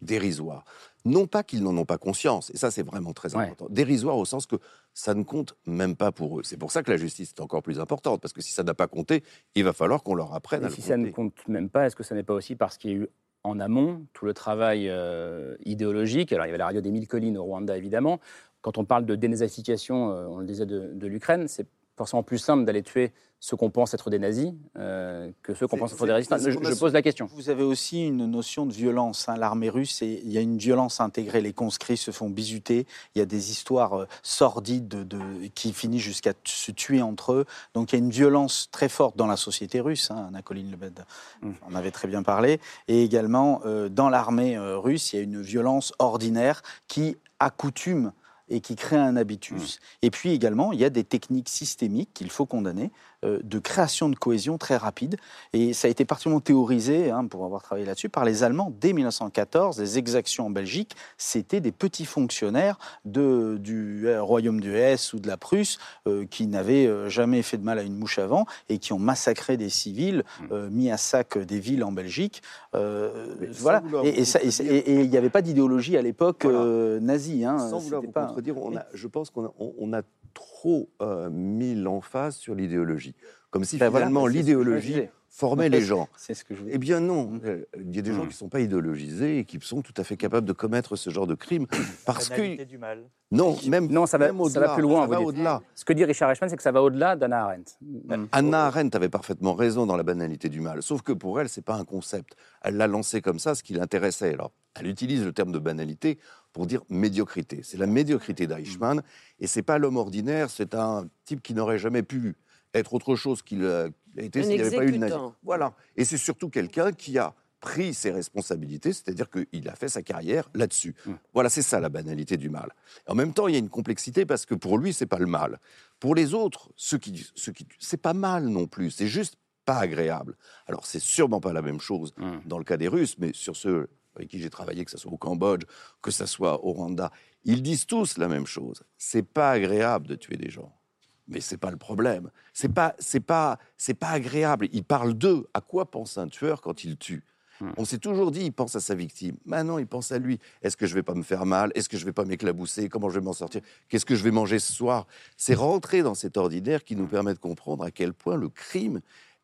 dérisoire. Non pas qu'ils n'en ont pas conscience, et ça c'est vraiment très important, dérisoire au sens que ça ne compte même pas pour eux. C'est pour ça que la justice est encore plus importante, parce que si ça n'a pas compté, il va falloir qu'on leur apprenne et à si le Si ça ne compte même pas, est-ce que ça n'est pas aussi parce qu'il y a eu en amont tout le travail euh, idéologique Alors il y avait la radio des mille collines au Rwanda évidemment. Quand on parle de dénazification, euh, on le disait, de, de l'Ukraine, c'est forcément plus simple d'aller tuer ceux qu'on pense être des nazis euh, que ceux qu'on pense être des résistants. Je, pose la question. Vous avez aussi une notion de violence. Hein. L'armée russe, il y a une violence intégrée. Les conscrits se font bisuter. Il y a des histoires euh, sordides de, qui finissent jusqu'à se tuer entre eux. Donc il y a une violence très forte dans la société russe. Hein. Anna Colline Lebed mmh. en avait très bien parlé. Et également, euh, dans l'armée russe, il y a une violence ordinaire qui accoutume et qui crée un habitus. Mmh. Et puis également, il y a des techniques systémiques qu'il faut condamner. Euh, de création de cohésion très rapide. Et ça a été particulièrement théorisé, hein, pour avoir travaillé là-dessus, par les Allemands dès 1914. Les exactions en Belgique, c'était des petits fonctionnaires de, du euh, royaume du Hesse ou de la Prusse euh, qui n'avaient jamais fait de mal à une mouche avant et qui ont massacré des civils, mmh. mis à sac des villes en Belgique. voilà. Et il n'y avait pas d'idéologie à l'époque nazie. Hein, Sans vouloir vous contredire, on a, je pense qu'on a, on a trop mis l'emphase sur l'idéologie. Comme si ben finalement l'idéologie formait les gens. C'est ce que je Eh bien non, mmh. euh, il y a des gens mmh. qui ne sont pas idéologisés et qui sont tout à fait capables de commettre ce genre de crime parce que du mal. Non, même non, ça va, ça va plus loin. Ça va au-delà. Ce que dit Richard Eichmann, c'est que ça va au-delà d'Anna Arendt. Mmh. Anna Arendt avait parfaitement raison dans la banalité du mal, sauf que pour elle, c'est pas un concept. Elle l'a lancé comme ça, ce qui l'intéressait. Alors, elle utilise le terme de banalité pour dire médiocrité. C'est la médiocrité d'Eichmann, et c'est pas l'homme ordinaire, c'est un type qui n'aurait jamais pu être autre chose qu'il a été s'il n'y avait pas eu de Voilà. Et c'est surtout quelqu'un qui a pris ses responsabilités, c'est-à-dire qu'il a fait sa carrière là-dessus. Hum. Voilà, c'est ça la banalité du mal. En même temps, il y a une complexité parce que pour lui, c'est pas le mal. Pour les autres, ceux qui, ceux qui, c'est pas mal non plus. C'est juste pas agréable. Alors, c'est sûrement pas la même chose hum. dans le cas des Russes, mais sur ceux avec qui j'ai travaillé, que ce soit au Cambodge, que ce soit au Rwanda, ils disent tous la même chose. C'est pas agréable de tuer des gens. Mais c'est pas le problème. C'est pas, c'est pas, c'est pas agréable. Ils parlent d'eux. À quoi pense un tueur quand il tue? Hmm. On s'est toujours dit, il pense à sa victime. Maintenant, il pense à lui. Est-ce que je vais pas me faire mal? Est-ce que je vais pas m'éclabousser? Comment je vais m'en sortir? Qu'est-ce que je vais manger ce soir? C'est rentrer dans cet ordinaire qui nous permet de comprendre à quel point le crime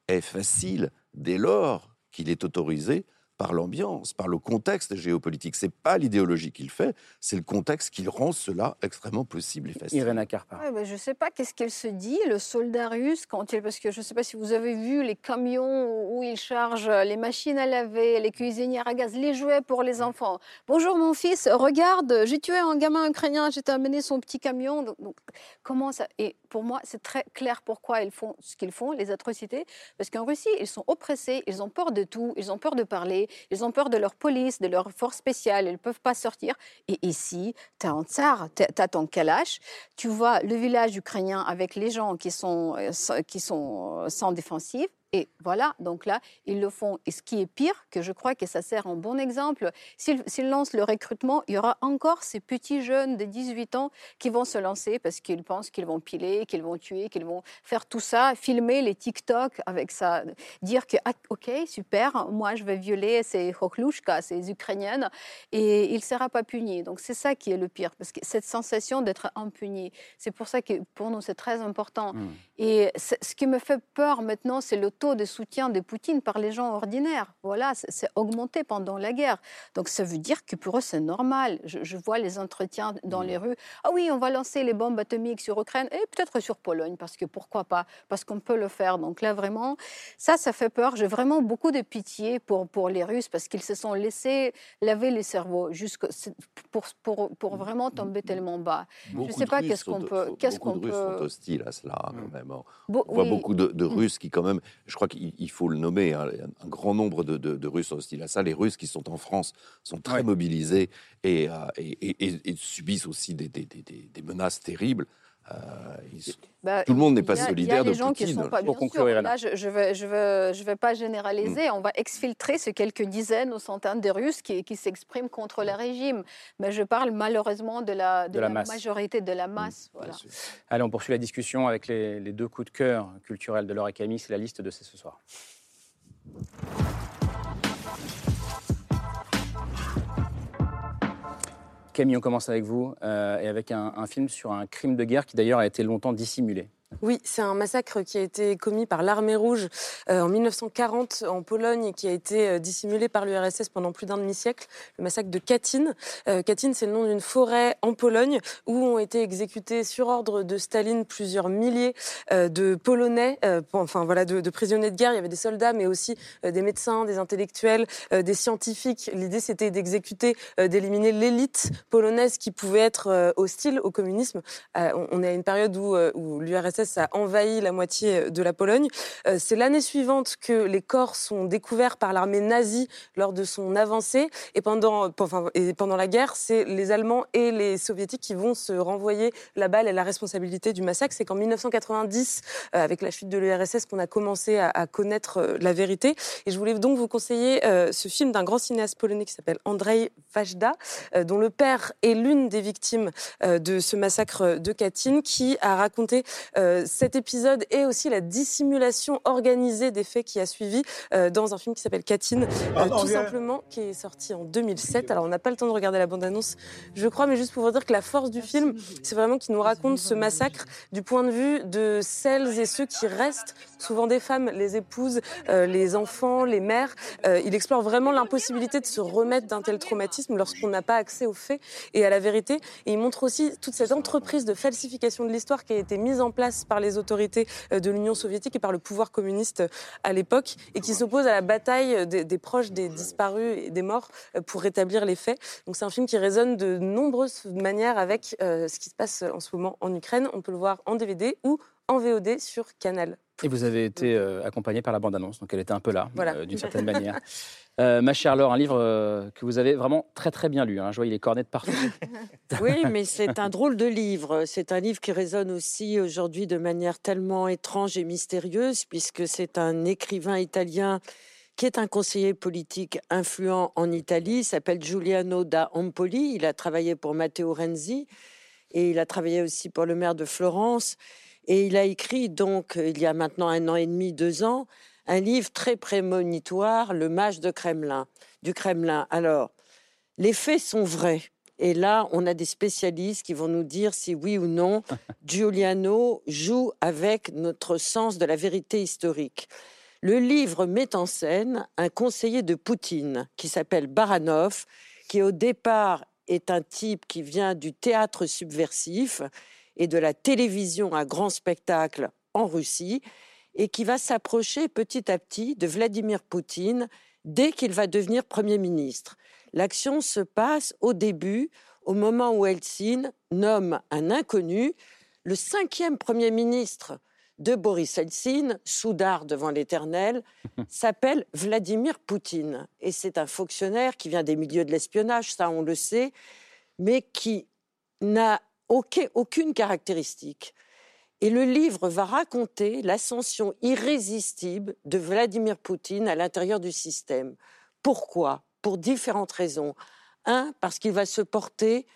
est facile dès lors qu'il est autorisé par l'ambiance, par le contexte géopolitique. C'est pas l'idéologie qu'il fait, c'est le contexte qui rend cela extrêmement possible et facile. Irène Carpa. Ouais, je ne sais pas qu'est-ce qu'elle se dit, le soldat russe, quand il, parce que je ne sais pas si vous avez vu les camions où il charge les machines à laver, les cuisinières à gaz, les jouets pour les enfants. Bonjour mon fils, regarde, j'ai tué un gamin ukrainien, j'ai amené son petit camion. Donc, comment ça Et pour moi, c'est très clair pourquoi ils font ce qu'ils font, les atrocités, parce qu'en Russie, ils sont oppressés, ils ont peur de tout, ils ont peur de parler, ils ont peur de leur police, de leur force spéciale, ils ne peuvent pas sortir. Et ici, tu as un tsar, tu as ton kalash, tu vois le village ukrainien avec les gens qui sont, euh, qui sont sans défensive, et voilà, donc là, ils le font. Et ce qui est pire, que je crois que ça sert en bon exemple, s'ils lancent le recrutement, il y aura encore ces petits jeunes de 18 ans qui vont se lancer parce qu'ils pensent qu'ils vont piler, qu'ils vont tuer, qu'ils vont faire tout ça, filmer les TikTok avec ça, dire que, ah, OK, super, moi je vais violer ces Hokhlushka, ces Ukrainiennes, et il ne sera pas puni. Donc c'est ça qui est le pire, parce que cette sensation d'être impuni, c'est pour ça que pour nous c'est très important. Mmh. Et ce qui me fait peur maintenant, c'est le taux de soutien de Poutine par les gens ordinaires. Voilà, c'est augmenté pendant la guerre. Donc ça veut dire que pour eux, c'est normal. Je, vois les entretiens dans les rues. Ah oui, on va lancer les bombes atomiques sur Ukraine et peut-être sur Pologne, parce que pourquoi pas Parce qu'on peut le faire. Donc là, vraiment, ça, ça fait peur. J'ai vraiment beaucoup de pitié pour, pour les Russes, parce qu'ils se sont laissés laver les cerveaux pour, pour, pour vraiment tomber tellement bas. je ne sais pas qu'est-ce qu'on peut... Qu'est-ce qu'on peut... sont hostiles à cela, quand mm. même. On voit beaucoup de, de mm. Russes qui, quand même, je crois qu'il faut le nommer, hein, un grand nombre de, Russes hostiles à ça. Les Russes qui sont en France sont très mobilisés et, euh, et, subissent aussi des, des, des menaces terribles. Euh, bah, tout le monde n'est pas solidaire de Poutine. Qui sont pas, Pour conclure, là, je ne vais, je vais, je vais pas généraliser. Mm. On va exfiltrer ces quelques dizaines ou centaines de Russes qui, qui s'expriment contre le régime. Mais je parle malheureusement de la, de, la, majorité de la mm, masse. Voilà. Allez, on poursuit la discussion avec les, les deux coups de cœur culturels de Laure et Camille. C'est la liste de ce soir. Camille, on commence avec vous euh, et avec un, un, film sur un crime de guerre qui d'ailleurs a été longtemps dissimulé. Oui, c'est un massacre qui a été commis par l'armée rouge euh, en 1940 en Pologne et qui a été euh, dissimulé par l'URSS pendant plus d'un demi-siècle, le massacre de Katyn. Euh, Katyn, c'est le nom d'une forêt en Pologne où ont été exécutés sur ordre de Staline plusieurs milliers de Polonais, enfin voilà, de, prisonniers de guerre. Il y avait des soldats, mais aussi des médecins, des intellectuels, des scientifiques. L'idée, c'était d'exécuter, d'éliminer l'élite polonaise qui pouvait être hostile au communisme. on est à une période où l'URSS a envahi la moitié de la Pologne. Euh, c'est l'année suivante que les corps sont découverts par l'armée nazie lors de son avancée. Et pendant, et pendant la guerre, c'est les Allemands et les Soviétiques qui vont se renvoyer la balle et la responsabilité du massacre. C'est qu'en 1990, euh, avec la chute de l'URSS, qu'on a commencé à, connaître euh, la vérité. Et je voulais donc vous conseiller ce film d'un grand cinéaste polonais qui s'appelle Andrzej Wajda, dont le père est l'une des victimes de ce massacre de Katyn, qui a raconté euh, cet épisode et aussi la dissimulation organisée des faits qui a suivi euh, dans un film qui s'appelle Katyn, euh, tout simplement, qui est sorti en 2007. Alors on n'a pas le temps de regarder la bande-annonce, je crois, mais juste pour vous dire que la force du film, c'est vraiment qu'il nous raconte ce massacre du point de vue de celles et ceux qui restent, souvent des femmes, les épouses, les enfants, les mères. il explore vraiment l'impossibilité de se remettre d'un tel traumatisme lorsqu'on n'a pas accès aux faits et à la vérité. Et il montre aussi toute cette entreprise de falsification de l'histoire qui a été mise en place par les autorités euh, de l'Union soviétique et par le pouvoir communiste euh, à l'époque, et qui s'oppose à la bataille euh, des, proches des disparus et des morts pour rétablir les faits. Donc c'est un film qui résonne de nombreuses manières avec ce qui se passe en ce moment en Ukraine. On peut le voir en DVD ou en VOD sur Canal. Et vous avez été accompagné par la bande-annonce, donc elle était un peu là, d'une certaine manière. Euh, ma chère Laure, un livre euh, que vous avez vraiment très très bien lu. Hein. Je vois, il est corné de partout. oui, mais c'est un drôle de livre. C'est un livre qui résonne aussi aujourd'hui de manière tellement étrange et mystérieuse, puisque c'est un écrivain italien qui est un conseiller politique influent en Italie. Il s'appelle Giuliano da Empoli. Il a travaillé pour Matteo Renzi et il a travaillé aussi pour le maire de Florence. Et il a écrit donc, il y a maintenant un an et demi, deux ans, un livre très prémonitoire, Le mage de Kremlin, du Kremlin. Alors, les faits sont vrais. Et là, on a des spécialistes qui vont nous dire si oui ou non Giuliano joue avec notre sens de la vérité historique. Le livre met en scène un conseiller de Poutine qui s'appelle Baranov, qui au départ est un type qui vient du théâtre subversif et de la télévision à grand spectacle en Russie et qui va s'approcher petit à petit de Vladimir Poutine dès qu'il va devenir Premier ministre. L'action se passe au début, au moment où Helsinki nomme un inconnu, le cinquième Premier ministre de Boris Eltsine, soudard devant l'Éternel, s'appelle Vladimir Poutine. Et c'est un fonctionnaire qui vient des milieux de l'espionnage, ça on le sait, mais qui n'a aucune caractéristique. Et le livre va raconter l'ascension irrésistible de Vladimir Poutine à l'intérieur du système. Pourquoi? Pour différentes raisons. Un, parce qu'il va se porter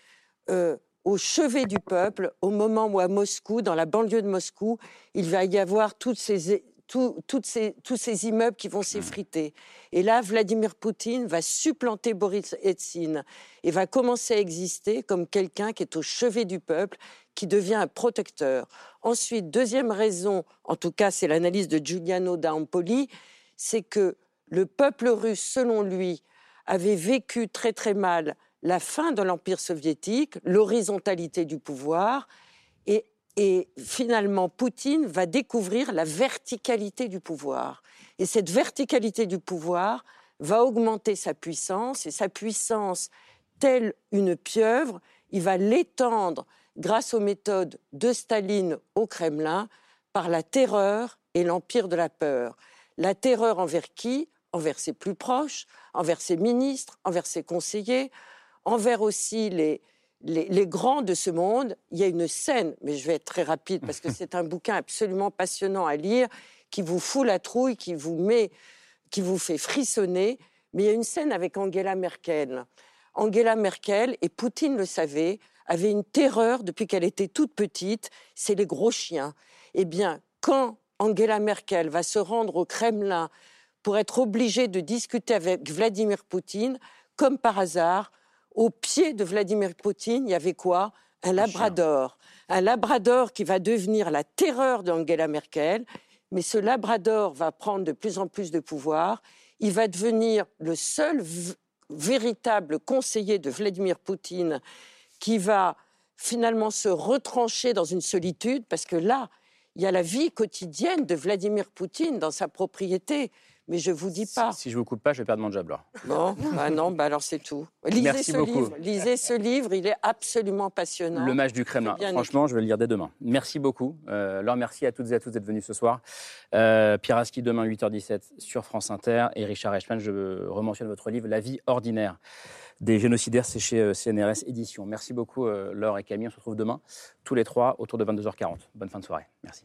euh, au chevet du peuple au moment où à Moscou, dans la banlieue de Moscou, il va y avoir toutes ces, toutes ces, tous ces immeubles qui vont mmh. s'effriter. Et là, Vladimir Poutine va supplanter Boris Eltsine et va commencer à exister comme quelqu'un qui est au chevet du peuple, qui devient un protecteur. Ensuite, deuxième raison, en tout cas c'est l'analyse de Giuliano D'Ampoli, c'est que le peuple russe, selon lui, avait vécu très très mal la fin de l'Empire soviétique, l'horizontalité du pouvoir, et, finalement Poutine va découvrir la verticalité du pouvoir. Et cette verticalité du pouvoir va augmenter sa puissance, et sa puissance, telle une pieuvre, il va l'étendre grâce aux méthodes de Staline au Kremlin par la terreur et l'empire de la peur. La terreur envers qui? Envers ses plus proches, envers ses ministres, envers ses conseillers, envers aussi les, les, grands de ce monde. Il y a une scène, mais je vais être très rapide parce que c'est un bouquin absolument passionnant à lire, qui vous fout la trouille, qui vous met, qui vous fait frissonner. Mais il y a une scène avec Angela Merkel. Angela Merkel, et Poutine le savait, avait une terreur depuis qu'elle était toute petite, c'est les gros chiens. Eh bien, quand Angela Merkel va se rendre au Kremlin pour être obligée de discuter avec Vladimir Poutine, comme par hasard, au pied de Vladimir Poutine, il y avait quoi? Un labrador. Un labrador qui va devenir la terreur d'Angela Merkel. Mais ce labrador va prendre de plus en plus de pouvoir. Il va devenir le seul véritable conseiller de Vladimir Poutine qui va finalement se retrancher dans une solitude parce que là, il y a la vie quotidienne de Vladimir Poutine dans sa propriété mais je vous dis pas. Si, je vous coupe pas, je vais perdre mon job là. Bon, bah non, bah alors c'est tout. Lisez Merci ce beaucoup. livre. Lisez ce livre, il est absolument passionnant. Le match du Kremlin. Franchement, je vais le lire dès demain. Merci beaucoup. Euh, alors merci à toutes et à tous d'être venus ce soir. Euh, Pierre Aski, demain 8h17 sur France Inter et Richard Eichmann, je rementionne votre livre La vie ordinaire des génocidaires, c'est chez euh, CNRS Édition. Merci beaucoup euh, Laure et Camille. On se retrouve demain tous les trois autour de 22h40. Bonne fin de soirée. Merci.